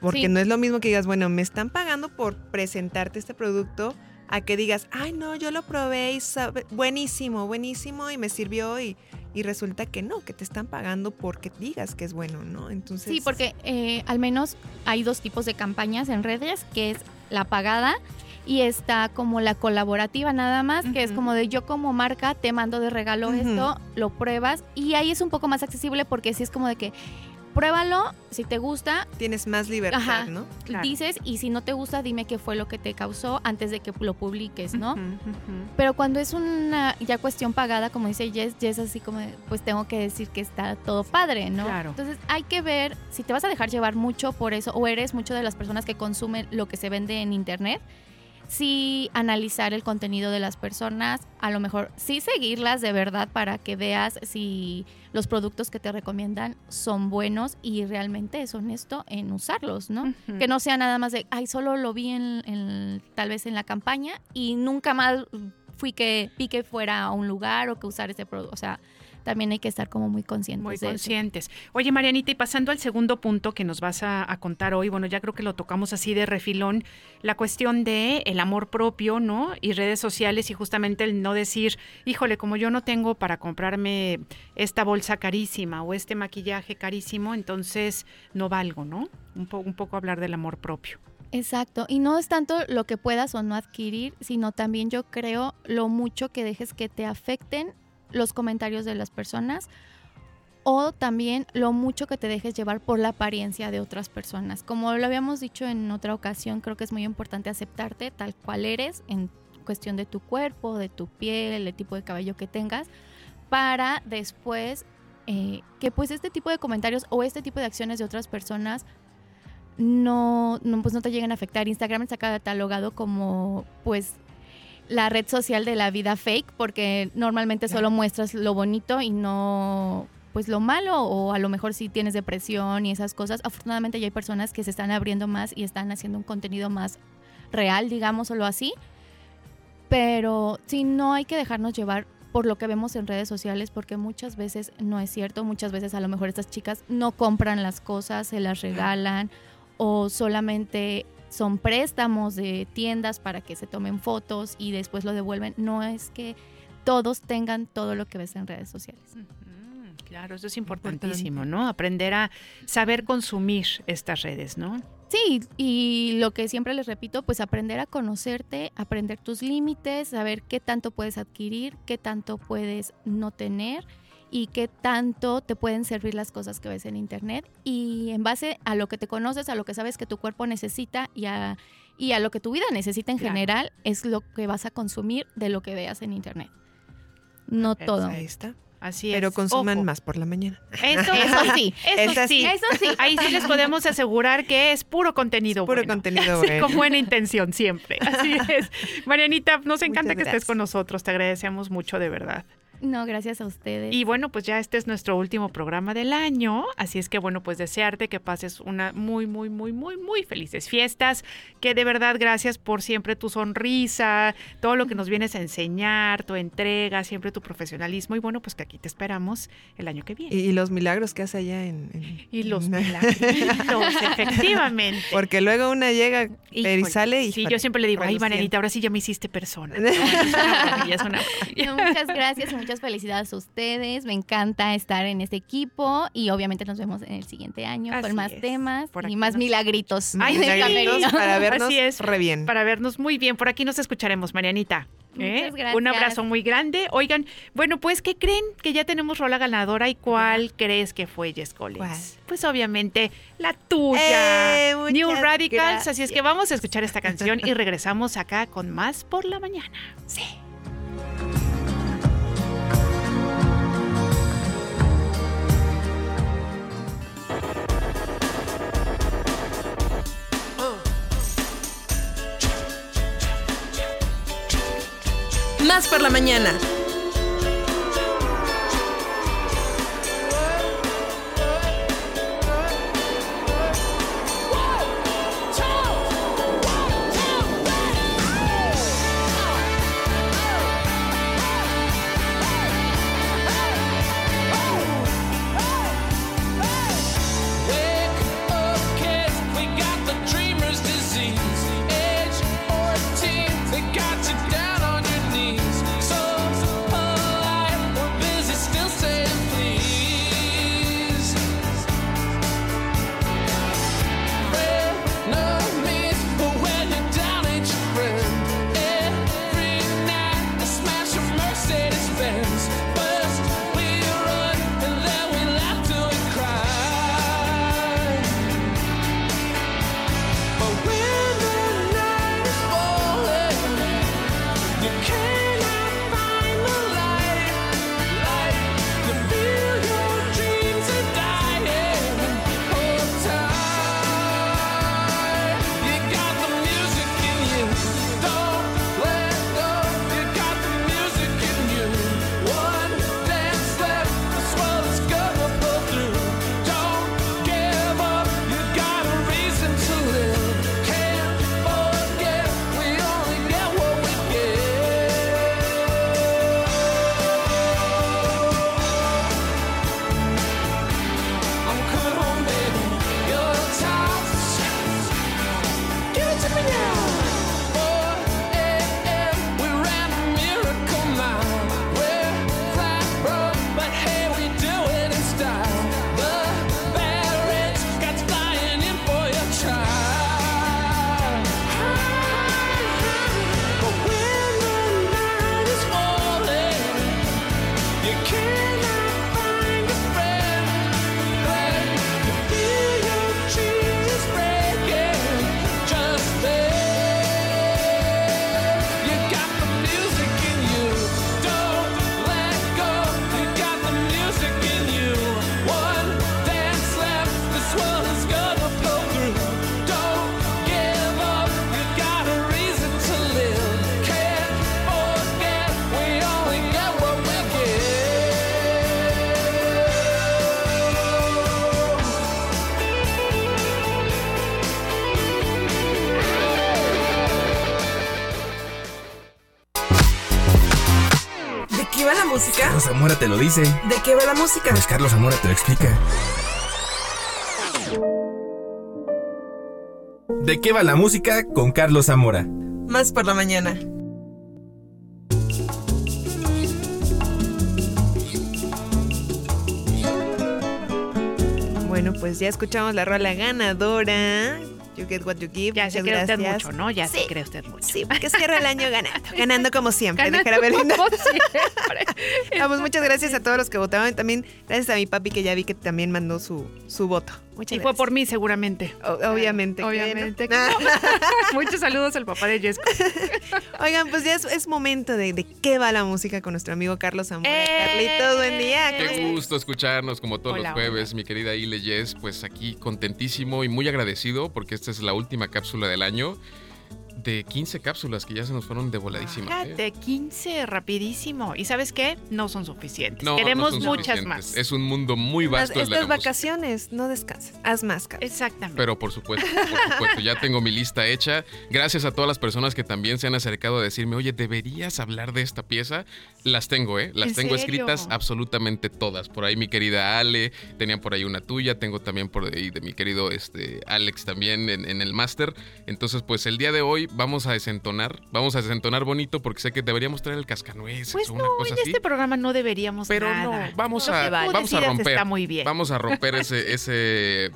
Porque Sí. no es lo mismo que digas, bueno, me están pagando por presentarte este producto, a que digas, ay, no, yo lo probé y sabe, buenísimo, buenísimo, y me sirvió, y, y resulta que no, que te están pagando porque digas que es bueno, ¿no? Entonces. Sí, porque eh, al menos hay dos tipos de campañas en redes, que es la pagada y está como la colaborativa nada más, que es como de yo como marca te mando de regalo esto, lo pruebas y ahí es un poco más accesible porque sí es como de que pruébalo, si te gusta. Tienes más libertad, Ajá, ¿no? Dices y si no te gusta dime qué fue lo que te causó antes de que lo publiques, ¿no? Pero cuando es una ya cuestión pagada, como dice Jess, Jess así como, pues tengo que decir que está todo padre, ¿no? Claro. Entonces hay que ver si te vas a dejar llevar mucho por eso o eres mucho de las personas que consumen lo que se vende en internet. Sí analizar el contenido de las personas, a lo mejor sí seguirlas de verdad para que veas si los productos que te recomiendan son buenos y realmente es honesto en usarlos, ¿no? Que no sea nada más de, ay, solo lo vi en, en- tal vez en la campaña y nunca más fui que vi que fuera a un lugar o que usar ese producto. O sea, también hay que estar como muy conscientes Muy de eso. conscientes. Oye, Marianita, y pasando al segundo punto que nos vas a, a contar hoy, bueno, ya creo que lo tocamos así de refilón, la cuestión de el amor propio, ¿no? Y redes sociales y justamente el no decir, híjole, como yo no tengo para comprarme esta bolsa carísima o este maquillaje carísimo, entonces no valgo, ¿no? Un, po- un poco hablar del amor propio. Exacto, y no es tanto lo que puedas o no adquirir, sino también yo creo lo mucho que dejes que te afecten los comentarios de las personas o también lo mucho que te dejes llevar por la apariencia de otras personas. Como lo habíamos dicho en otra ocasión, creo que es muy importante aceptarte tal cual eres en cuestión de tu cuerpo, de tu piel, el tipo de cabello que tengas, para después eh, que pues este tipo de comentarios o este tipo de acciones de otras personas no, no, pues no te lleguen a afectar. Instagram está catalogado como pues la red social de la vida fake porque normalmente solo muestras lo bonito y no pues lo malo o a lo mejor si tienes depresión y esas cosas. Afortunadamente ya hay personas que se están abriendo más y están haciendo un contenido más real, digámoslo así. Pero sí, no hay que dejarnos llevar por lo que vemos en redes sociales porque muchas veces no es cierto, muchas veces a lo mejor estas chicas no compran las cosas, se las regalan o solamente son préstamos de tiendas para que se tomen fotos y después lo devuelven. No es que todos tengan todo lo que ves en redes sociales. Claro, eso es importantísimo, ¿no? Aprender a saber consumir estas redes, ¿no? Sí, y lo que siempre les repito, pues aprender a conocerte, aprender tus límites, saber qué tanto puedes adquirir, qué tanto puedes no tener y qué tanto te pueden servir las cosas que ves en internet. Y en base a lo que te conoces, a lo que sabes que tu cuerpo necesita y a, y a lo que tu vida necesita en Claro. general, es lo que vas a consumir de lo que veas en internet. No todo. Ahí está. Así Pero es. consuman Ojo. más por la mañana. Eso, Eso sí, eso Esa sí, eso sí. Ahí sí les podemos asegurar que es puro contenido Puro bueno. contenido bueno. Con buena intención siempre. Así es. Marianita, nos encanta Muchas que estés con nosotros. Te agradecemos mucho, de verdad. No, gracias a ustedes. Y bueno, pues ya este es nuestro último programa del año, así es que bueno, pues desearte que pases una muy, muy, muy, muy, muy felices fiestas, que de verdad gracias por siempre tu sonrisa, todo lo que nos vienes a enseñar, tu entrega, siempre tu profesionalismo y bueno, pues que aquí te esperamos el año que viene. Y, y los milagros que hace allá en... en- Y los en- milagros, efectivamente. Porque luego una llega y sale y... Sí, yo siempre le digo, ay. Marianita, ahora sí ya me hiciste persona. No, es una maravilla, es una maravilla. No, muchas gracias y muchas muchas felicidades a ustedes. Me encanta estar en este equipo y obviamente nos vemos en el siguiente año Así con más es. temas Por y más nos- milagritos. Ay, milagritos para vernos Así es. re bien. Para vernos muy bien. Por aquí nos escucharemos, Marianita. ¿eh? Muchas gracias. Un abrazo muy grande. Oigan, bueno, pues, ¿qué creen? Que ya tenemos rola ganadora. ¿Y cuál crees que fue, Jess Collins? Pues obviamente la tuya. Eh, New Radicals. Así es que vamos a escuchar esta canción y regresamos acá con más por la mañana. Sí. Más por la mañana. Carlos Zamora te lo dice. ¿De qué va la música? Pues Carlos Zamora te lo explica. ¿De qué va la música con Carlos Zamora? Más por la mañana. Bueno, pues ya escuchamos la rola ganadora. You get what you give. Ya se Muchas cree usted gracias. mucho, ¿no? Ya Sí. se cree usted mucho. Sí, porque cierra el año ganando. Ganando como siempre. de Ganando Belinda. como siempre. Vamos, muchas gracias a todos los que votaron. También gracias a mi papi que ya vi que también mandó su, su voto. Muchas y fue por mí, seguramente. O- obviamente. Obviamente. no. Muchos saludos al papá de Jessica. Oigan, pues ya es, es momento de, de qué va la música con nuestro amigo Carlos Zamora. ¡Eh! Carlitos, buen día. Qué gusto escucharnos como todos Hola, los jueves, mi querida Ile Yes. Pues aquí contentísimo y muy agradecido porque esta es la última cápsula del año de 15 cápsulas que ya se nos fueron de voladísima. ¿eh? De 15, rapidísimo. ¿Y sabes qué? No son suficientes. No, no Queremos son muchas suficientes. más. Es un mundo muy vasto el de la estas vacaciones, no descansas. Haz más. Exactamente. Pero por supuesto, por supuesto, ya tengo mi lista hecha. Gracias a todas las personas que también se han acercado a decirme, oye, deberías hablar de esta pieza. Las tengo, ¿eh? Las ¿En tengo serio? escritas absolutamente todas. Por ahí mi querida Ale, tenía por ahí una tuya, tengo también por ahí de mi querido este, Alex también en, en el máster. Entonces, pues el día de hoy hoy vamos a desentonar, vamos a desentonar bonito porque sé que deberíamos traer el cascanueces Pues o una no, cosa en así. este programa no deberíamos Pero nada. no, vamos Lo a, vamos a romper. Está muy bien. Vamos a romper ese, ese,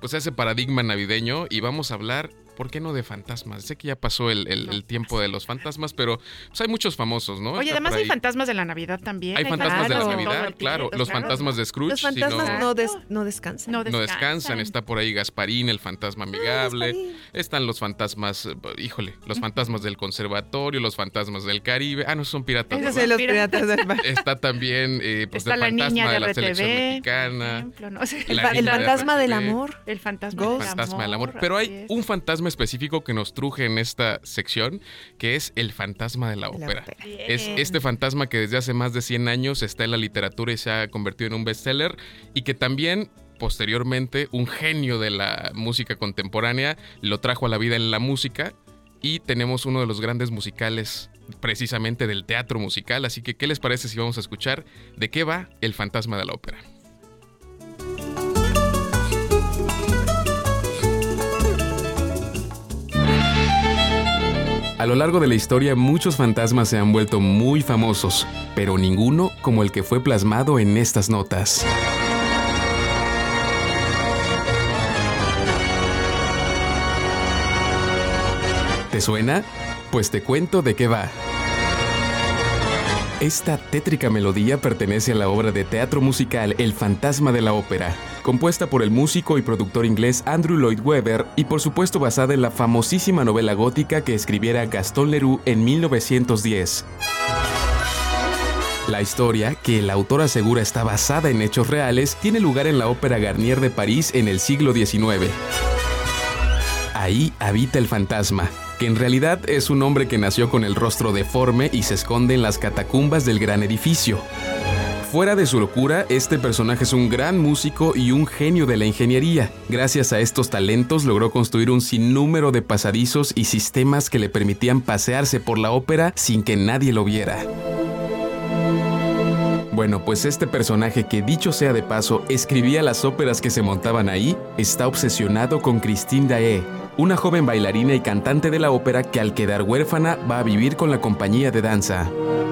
pues ese paradigma navideño y vamos a hablar, ¿por qué no de fantasmas? Sé que ya pasó el, el- el tiempo de los fantasmas, pero pues, hay muchos famosos, ¿no? Oye, además hay fantasmas de la Navidad también. Hay fantasmas de la el Navidad, tiempo, claro. Los claro. fantasmas de Scrooge. Los si fantasmas no- no, des- no descansan. No no descansan. Está por ahí Gasparín, el fantasma amigable. Están los fantasmas, híjole, los fantasmas del conservatorio, los fantasmas del Caribe. Ah, no, son piratas. Esos son los piratas del mar. Está también eh, pues, Está el la fantasma niña de, de la selección RTV, mexicana. ejemplo, ¿no? Sí. El, la el fantasma del amor. El fantasma del Fantasma del amor. Pero hay un fantasma específico que nos truje en esta sección, que es el fantasma de la ópera. Es este fantasma que desde hace más de 100 años está en la literatura y se ha convertido en un bestseller y que también posteriormente un genio de la música contemporánea lo trajo a la vida en la música y tenemos uno de los grandes musicales precisamente del teatro musical, así que ¿qué les parece si vamos a escuchar de qué va el fantasma de la ópera? A lo largo de la historia muchos fantasmas se han vuelto muy famosos, pero ninguno como el que fue plasmado en estas notas. ¿Te suena? Pues te cuento de qué va. Esta tétrica melodía pertenece a la obra de teatro musical El fantasma de la ópera, compuesta por el músico y productor inglés Andrew Lloyd Webber y por supuesto basada en la famosísima novela gótica que escribiera Gaston Leroux en 1910. La historia, que el autor asegura está basada en hechos reales, tiene lugar en la Ópera Garnier de París en el siglo XIX. Ahí habita el fantasma, que en realidad es un hombre que nació con el rostro deforme y se esconde en las catacumbas del gran edificio. Fuera de su locura, este personaje es un gran músico y un genio de la ingeniería. Gracias a estos talentos logró construir un sinnúmero de pasadizos y sistemas que le permitían pasearse por la ópera sin que nadie lo viera. Bueno, pues este personaje que dicho sea de paso escribía las óperas que se montaban ahí, está obsesionado con Christine Daé, una joven bailarina y cantante de la ópera que al quedar huérfana va a vivir con la compañía de danza.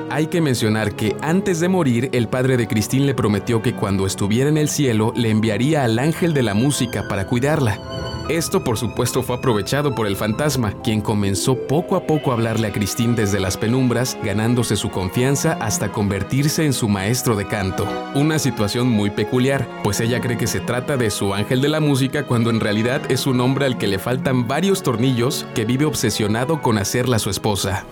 Hay que mencionar que antes de morir, el padre de Christine le prometió que cuando estuviera en el cielo le enviaría al ángel de la música para cuidarla. Esto por supuesto fue aprovechado por el fantasma, quien comenzó poco a poco a hablarle a Christine desde las penumbras, ganándose su confianza hasta convertirse en su maestro de canto. Una situación muy peculiar, pues ella cree que se trata de su ángel de la música cuando en realidad es un hombre al que le varios tornillos que vive obsesionado con hacerla su esposa.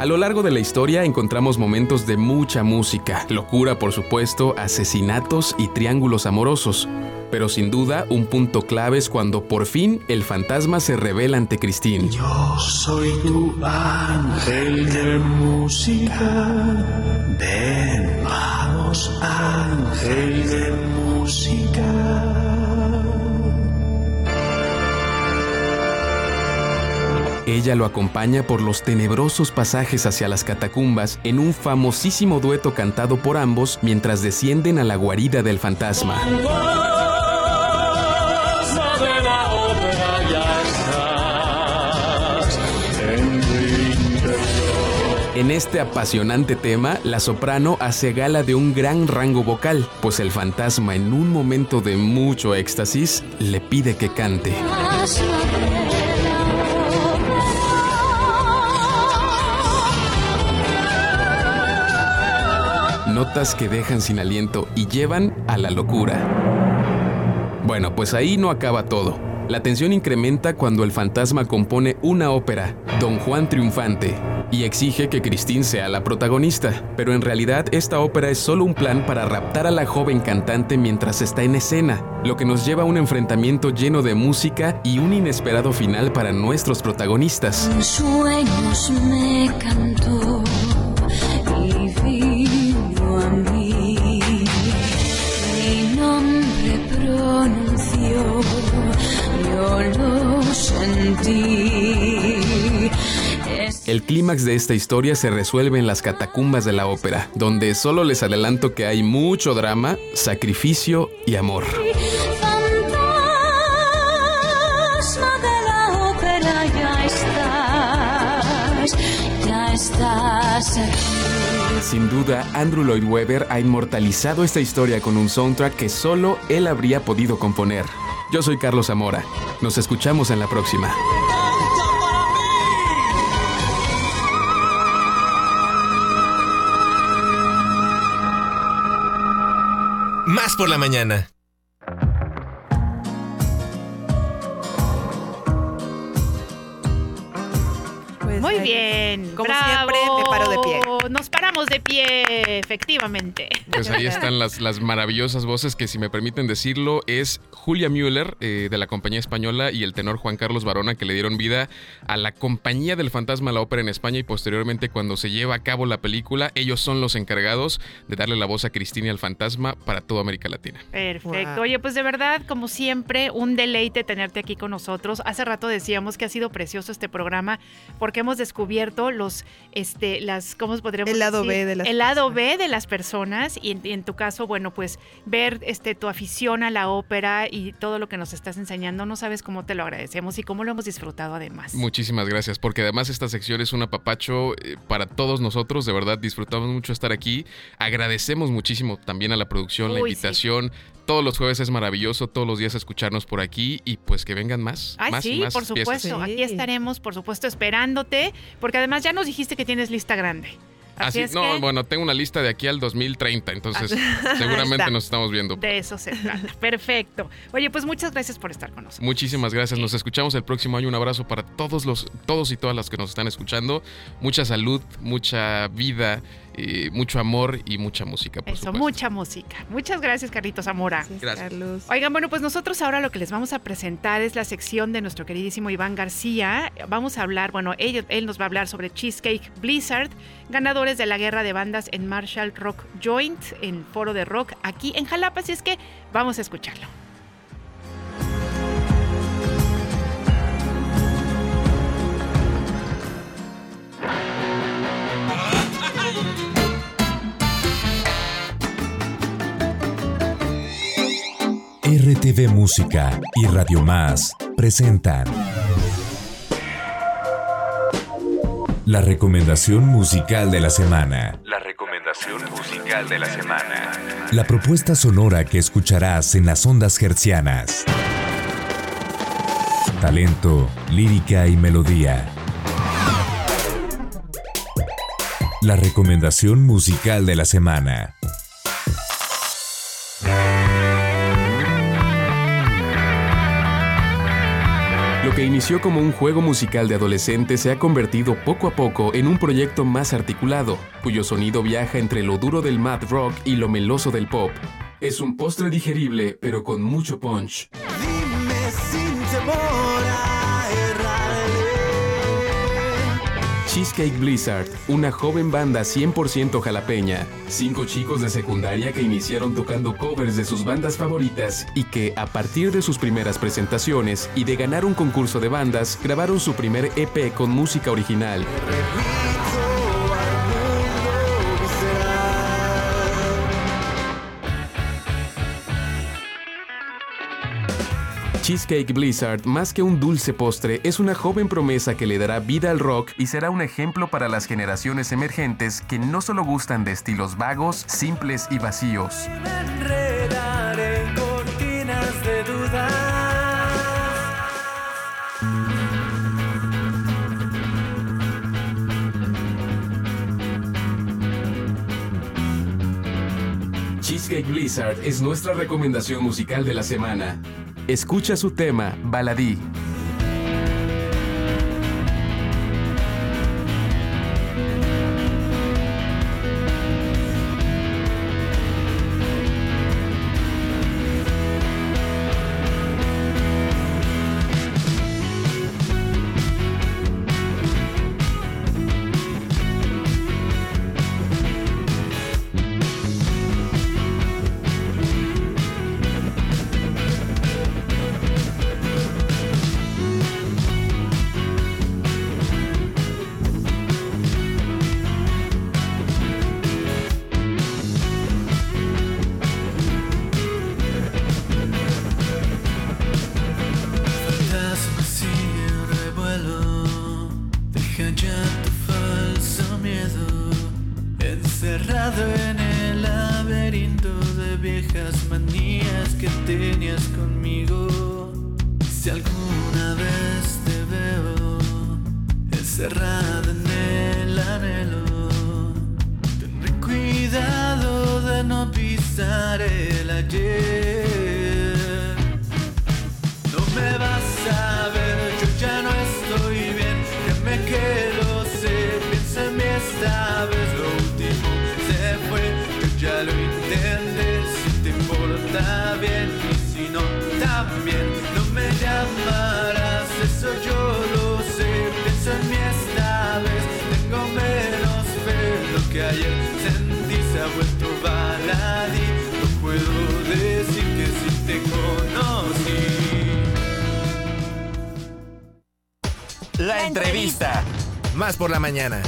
A lo largo de la historia encontramos momentos de mucha música, locura por supuesto, asesinatos y triángulos amorosos. Pero sin duda, un punto clave es cuando por fin el fantasma se revela ante Christine. Yo soy tu ángel de música. Ven, vamos, ángel de música. Ella lo acompaña por los tenebrosos pasajes hacia las catacumbas en un famosísimo dueto cantado por ambos mientras descienden a la guarida del fantasma. En este apasionante tema, la soprano hace gala de un gran rango vocal, pues el fantasma en un momento de mucho éxtasis le pide que cante. Que dejan sin aliento y llevan a la locura. Bueno, pues ahí no acaba todo. La tensión incrementa cuando el fantasma compone una ópera, Don Juan Triunfante, y exige que Christine sea la protagonista. Pero en realidad esta ópera es solo un plan para raptar a la joven cantante mientras está en escena, lo que nos lleva a un enfrentamiento lleno de música y un inesperado final para nuestros protagonistas. Sueños me cantó El clímax de esta historia se resuelve en las catacumbas de la ópera, donde solo les adelanto que hay mucho drama, sacrificio y amor. Sin duda, Andrew Lloyd Webber ha inmortalizado esta historia con un soundtrack que solo él habría podido componer. Yo soy Carlos Zamora. Nos escuchamos en la próxima. Más por la mañana. Pues Muy ahí- bien. Como bravo. siempre, me paro de pie. Nos paramos de pie, efectivamente. Pues ahí están las, las maravillosas voces que, si me permiten decirlo, es Julia Müller eh, de la compañía española y el tenor Juan Carlos Barona que le dieron vida a la compañía del fantasma a la ópera en España y posteriormente cuando se lleva a cabo la película, ellos son los encargados de darle la voz a Cristina y al fantasma para toda América Latina. Perfecto. Wow. Oye, pues de verdad, como siempre, un deleite tenerte aquí con nosotros. Hace rato decíamos que ha sido precioso este programa porque hemos descubierto los, este, las, ¿cómo podríamos El lado decir? B de las El lado B de las personas y en, y en tu caso, bueno, pues ver este tu afición a la ópera y todo lo que nos estás enseñando, no sabes cómo te lo agradecemos y cómo lo hemos disfrutado además. Muchísimas gracias, porque además esta sección es un apapacho eh, para todos nosotros, de verdad disfrutamos mucho estar aquí, agradecemos muchísimo también a la producción, la sí. Todos los jueves es maravilloso, todos los días escucharnos por aquí y pues que vengan más, Ay, más y sí, más por supuesto. Sí. Aquí estaremos, por supuesto, esperándote, porque además ya nos dijiste que tienes lista grande. Así Así, es no, que bueno, tengo una lista de aquí al 2030, entonces seguramente nos estamos viendo. de eso se trata. Perfecto. Oye, pues muchas gracias por estar con nosotros. Muchísimas gracias. Nos escuchamos el próximo año. Un abrazo para todos los, todos y todas las que nos están escuchando. Mucha salud, mucha vida, eh, mucho amor y mucha música, por Eso, supuesto. mucha música. Muchas gracias, Carlitos Zamora. Gracias. Carlos. Oigan, bueno, pues nosotros ahora lo que les vamos a presentar es la sección de nuestro queridísimo Iván García. Vamos a hablar, bueno, él, él nos va a hablar sobre Cheesecake Blizzard, ganadores de la guerra de bandas en Marshall Rock Joint, en Foro de Rock, aquí en Jalapa. Así es que vamos a escucharlo. RTV Música y Radio Más presentan la recomendación musical de la semana. La recomendación musical de la semana. La propuesta sonora que escucharás en las ondas hertzianas. Talento, lírica y melodía. La recomendación musical de la semana. Lo que inició como un juego musical de adolescentes se ha convertido poco a poco en un proyecto más articulado, cuyo sonido viaja entre lo duro del mad rock y lo meloso del pop. Es un postre digerible, pero con mucho punch. Cheesecake Blizzard, una joven banda 100% jalapeña. Cinco chicos de secundaria que iniciaron tocando covers de sus bandas favoritas y que, a partir de sus primeras presentaciones y de ganar un concurso de bandas, grabaron su primer EP con música original. Cheesecake Blizzard, más que un dulce postre, es una joven promesa que le dará vida al rock y será un ejemplo para las generaciones emergentes que no solo gustan de estilos vagos, simples y vacíos. Cheesecake Blizzard es nuestra recomendación musical de la semana. Escucha su tema, Baladí. Mañana.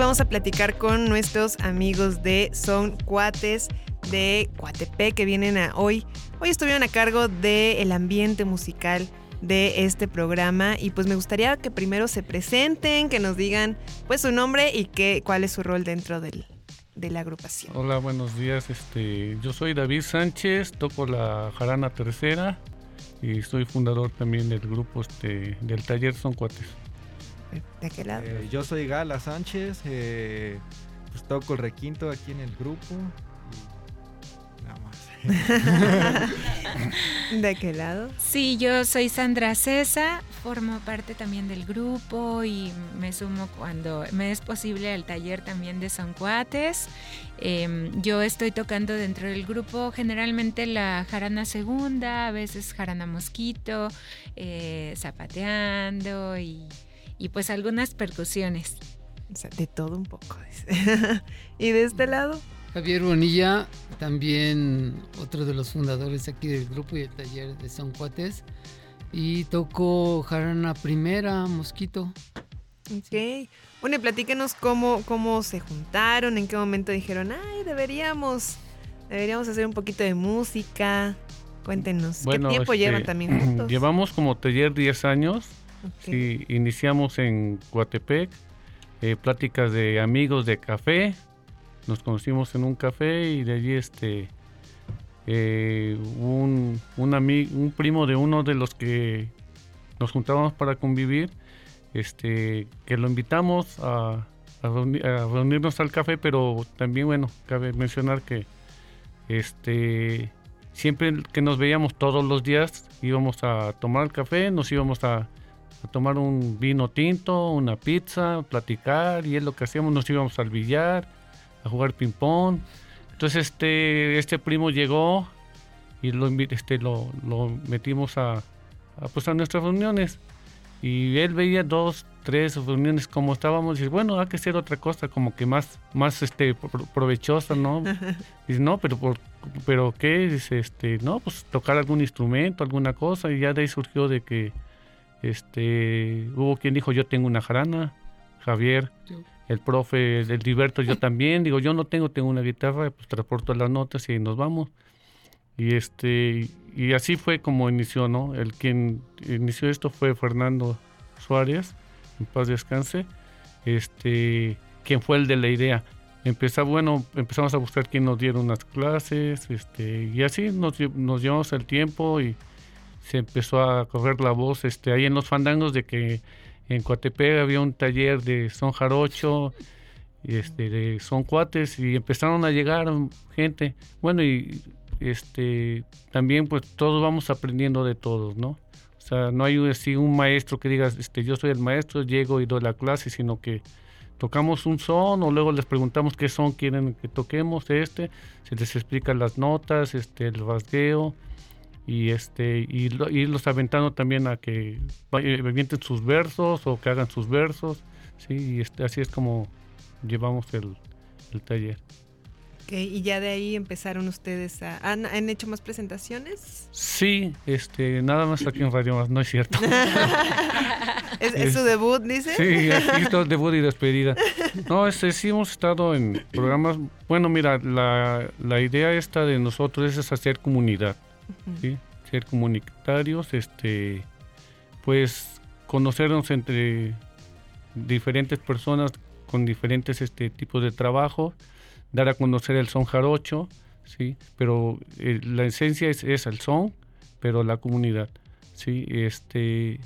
Vamos a platicar con nuestros amigos de Son Cuates de Coatepec que vienen a hoy. Hoy estuvieron a cargo del ambiente musical de este programa y pues me gustaría que primero se presenten, que nos digan pues su nombre y qué, cuál es su rol dentro del, de la agrupación. Hola, buenos días. Este, yo soy David Sánchez, toco la jarana tercera y soy fundador también del grupo este, del taller Son Cuates. ¿De qué lado? Eh, yo soy Gala Sánchez, eh, pues toco el requinto aquí en el grupo. y Nada más. ¿De qué lado? Sí, yo soy Sandra Cesa, formo parte también del grupo y me sumo cuando me es posible al taller también de Son Cuates. Eh, yo estoy tocando dentro del grupo generalmente la jarana segunda, a veces jarana mosquito, eh, zapateando y, y pues algunas percusiones. O sea, de todo un poco. ¿Y de este lado? Javier Bonilla, también otro de los fundadores aquí del grupo y el taller de Son Cuates. Y toco jarana primera, mosquito. Ok. Bueno, y platíquenos cómo, cómo se juntaron, en qué momento dijeron, ay, deberíamos, deberíamos hacer un poquito de música. Cuéntenos, ¿qué tiempo este, llevan también juntos? Llevamos como taller 10 años. Ok. Sí, iniciamos en Coatepec, eh, pláticas de amigos de café. Nos conocimos en un café y de allí este eh, un, un, ami- un primo de uno de los que nos juntábamos para convivir, este, que lo invitamos a reunirnos al café, pero también, bueno, cabe mencionar que este, siempre que nos veíamos todos los días íbamos a tomar el café, nos íbamos a, a tomar un vino tinto, una pizza, platicar y es lo que hacíamos, nos íbamos al billar, a jugar ping pong. Entonces este, este primo llegó y lo, este, lo, lo metimos a, a, pues, a nuestras reuniones. Y él veía dos, tres reuniones como estábamos y dice, bueno, hay que hacer otra cosa como que más, más este, pro- provechosa, ¿no? Dice, no, pero por, pero qué, dice, este, no, pues tocar algún instrumento, alguna cosa, y ya de ahí surgió de que este hubo quien dijo yo tengo una jarana, Javier, el profe, el Liberto, yo también, digo, yo no tengo, tengo una guitarra, pues transporto las notas y nos vamos. Y este, y así fue como inició, ¿no? El quien inició esto fue Fernando Suárez, en paz descanse, este, quien fue el de la idea. Empezó, bueno, empezamos a buscar quién nos diera unas clases, este, y así nos, nos llevamos el tiempo y se empezó a correr la voz, este, ahí en los fandangos de que en Coatepec había un taller de son jarocho, este, de son cuates, y empezaron a llegar gente. Bueno, y este, también pues todos vamos aprendiendo de todos, ¿no? O sea, no hay así un maestro que digas, este, yo soy el maestro, llego y doy la clase, sino que tocamos un son o luego les preguntamos qué son quieren que toquemos este, se les explica las notas, este, el rasgueo y este y lo- irlos aventando también a que vay- avienten sus versos o que hagan sus versos, sí, y este, así es como llevamos el, el taller. Ok, y ya de ahí empezaron ustedes a... ¿Han, han hecho más presentaciones? Sí, este, nada más aquí en Radio Más, no es cierto. ¿Es, es su debut, dice? Sí, aquí está debut y despedida. No, este, sí hemos estado en programas. Bueno, mira, la, la idea esta de nosotros es hacer comunidad, Ser comunitarios, este, pues conocernos entre diferentes personas con diferentes este, tipos de trabajo, dar a conocer el son jarocho, ¿sí? Pero eh, la esencia es, el son, pero la comunidad, ¿sí? Este,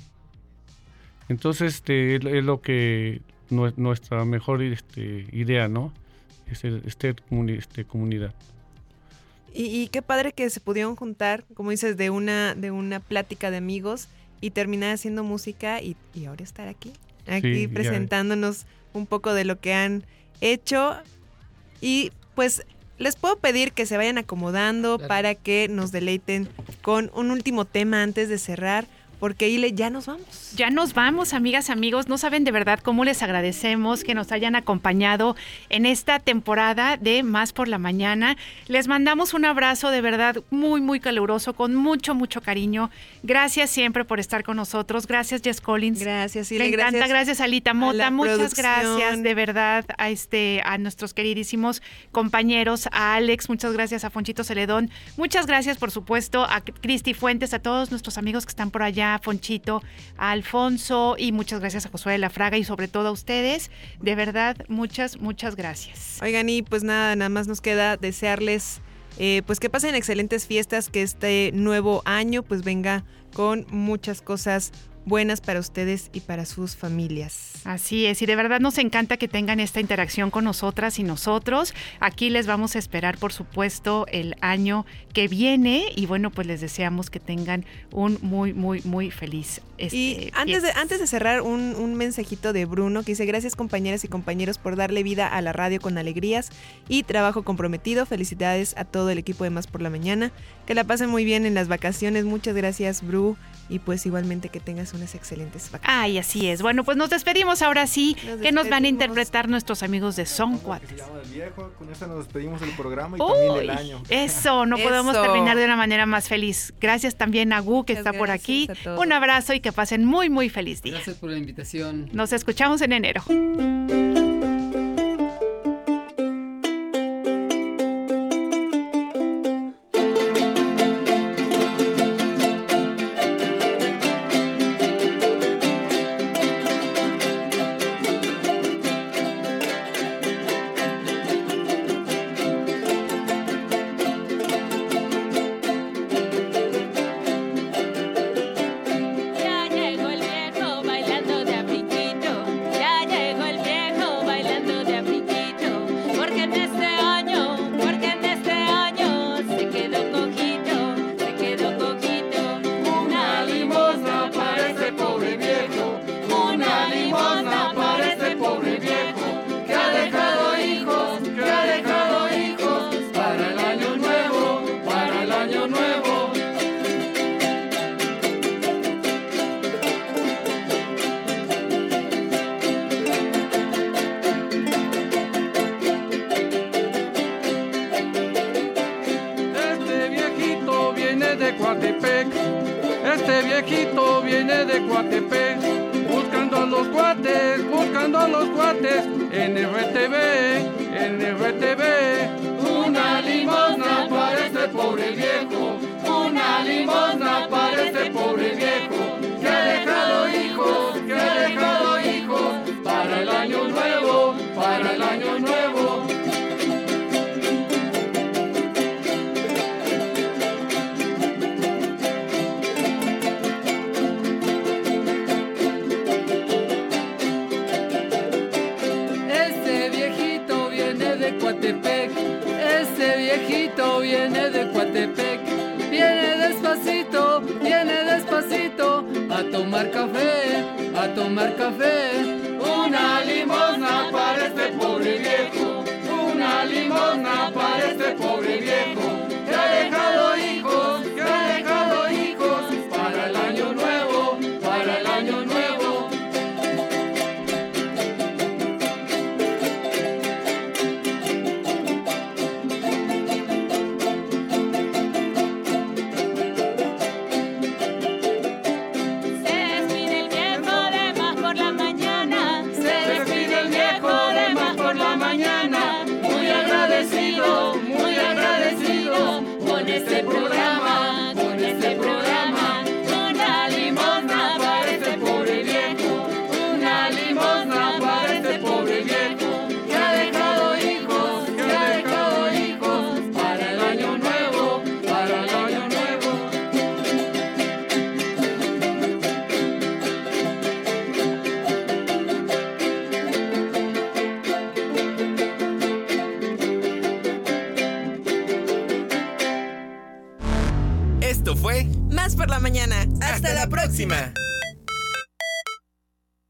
entonces, este, es, lo que nue- nuestra mejor este, idea, ¿no? Este, este, comunidad. Y, y qué padre que se pudieron juntar, como dices, de una, de una plática de amigos y terminar haciendo música y, y ahora estar aquí, aquí Sí, ya. presentándonos un poco de lo que han hecho. Y pues les puedo pedir que se vayan acomodando para que nos deleiten con un último tema antes de cerrar, porque Ile, ya nos vamos. Ya nos vamos, amigas, amigos. No saben de verdad cómo les agradecemos que nos hayan acompañado en esta temporada de Más por la Mañana. Les mandamos un abrazo de verdad muy, muy caluroso, con mucho, mucho cariño. Gracias siempre por estar con nosotros. Gracias, Jess Collins. Gracias, Me Ile, encanta. gracias Gracias, Alita Mota. Muchas producción. gracias, de verdad, a, este, a nuestros queridísimos compañeros, a Alex. Muchas gracias a Fonchito Celedón. Muchas gracias, por supuesto, a Cristi Fuentes, a todos nuestros amigos que están por allá, a Fonchito, a Alfonso y muchas gracias a Josué de la Fraga y sobre todo a ustedes. De verdad, muchas, muchas gracias. Oigan, y pues nada, nada más nos queda desearles eh, pues que pasen excelentes fiestas, que este nuevo año pues venga con muchas cosas buenas para ustedes y para sus familias. Así es, y de verdad nos encanta que tengan esta interacción con nosotras y nosotros. Aquí les vamos a esperar, por supuesto, el año que viene y bueno, pues les deseamos que tengan un muy, muy, muy feliz. Este, Y antes de, antes de cerrar, un, un mensajito de Bruno que dice, gracias compañeras y compañeros por darle vida a la radio con alegrías y trabajo comprometido. Felicidades a todo el equipo de Más por la Mañana. Que la pasen muy bien en las vacaciones. Muchas gracias, Bru. Y pues igualmente que tengas unas excelentes vacaciones. Ay, así es. Bueno, pues nos despedimos ahora sí, Nos que nos van a interpretar nuestros amigos de Son Cuates. Con esta nos despedimos del programa y también del Uy, año. Eso, no podemos Eso. terminar de una manera más feliz. Gracias también a Gu, que Muchas está por aquí. Un abrazo y que pasen muy, muy feliz día. Gracias por la invitación. Nos escuchamos en enero.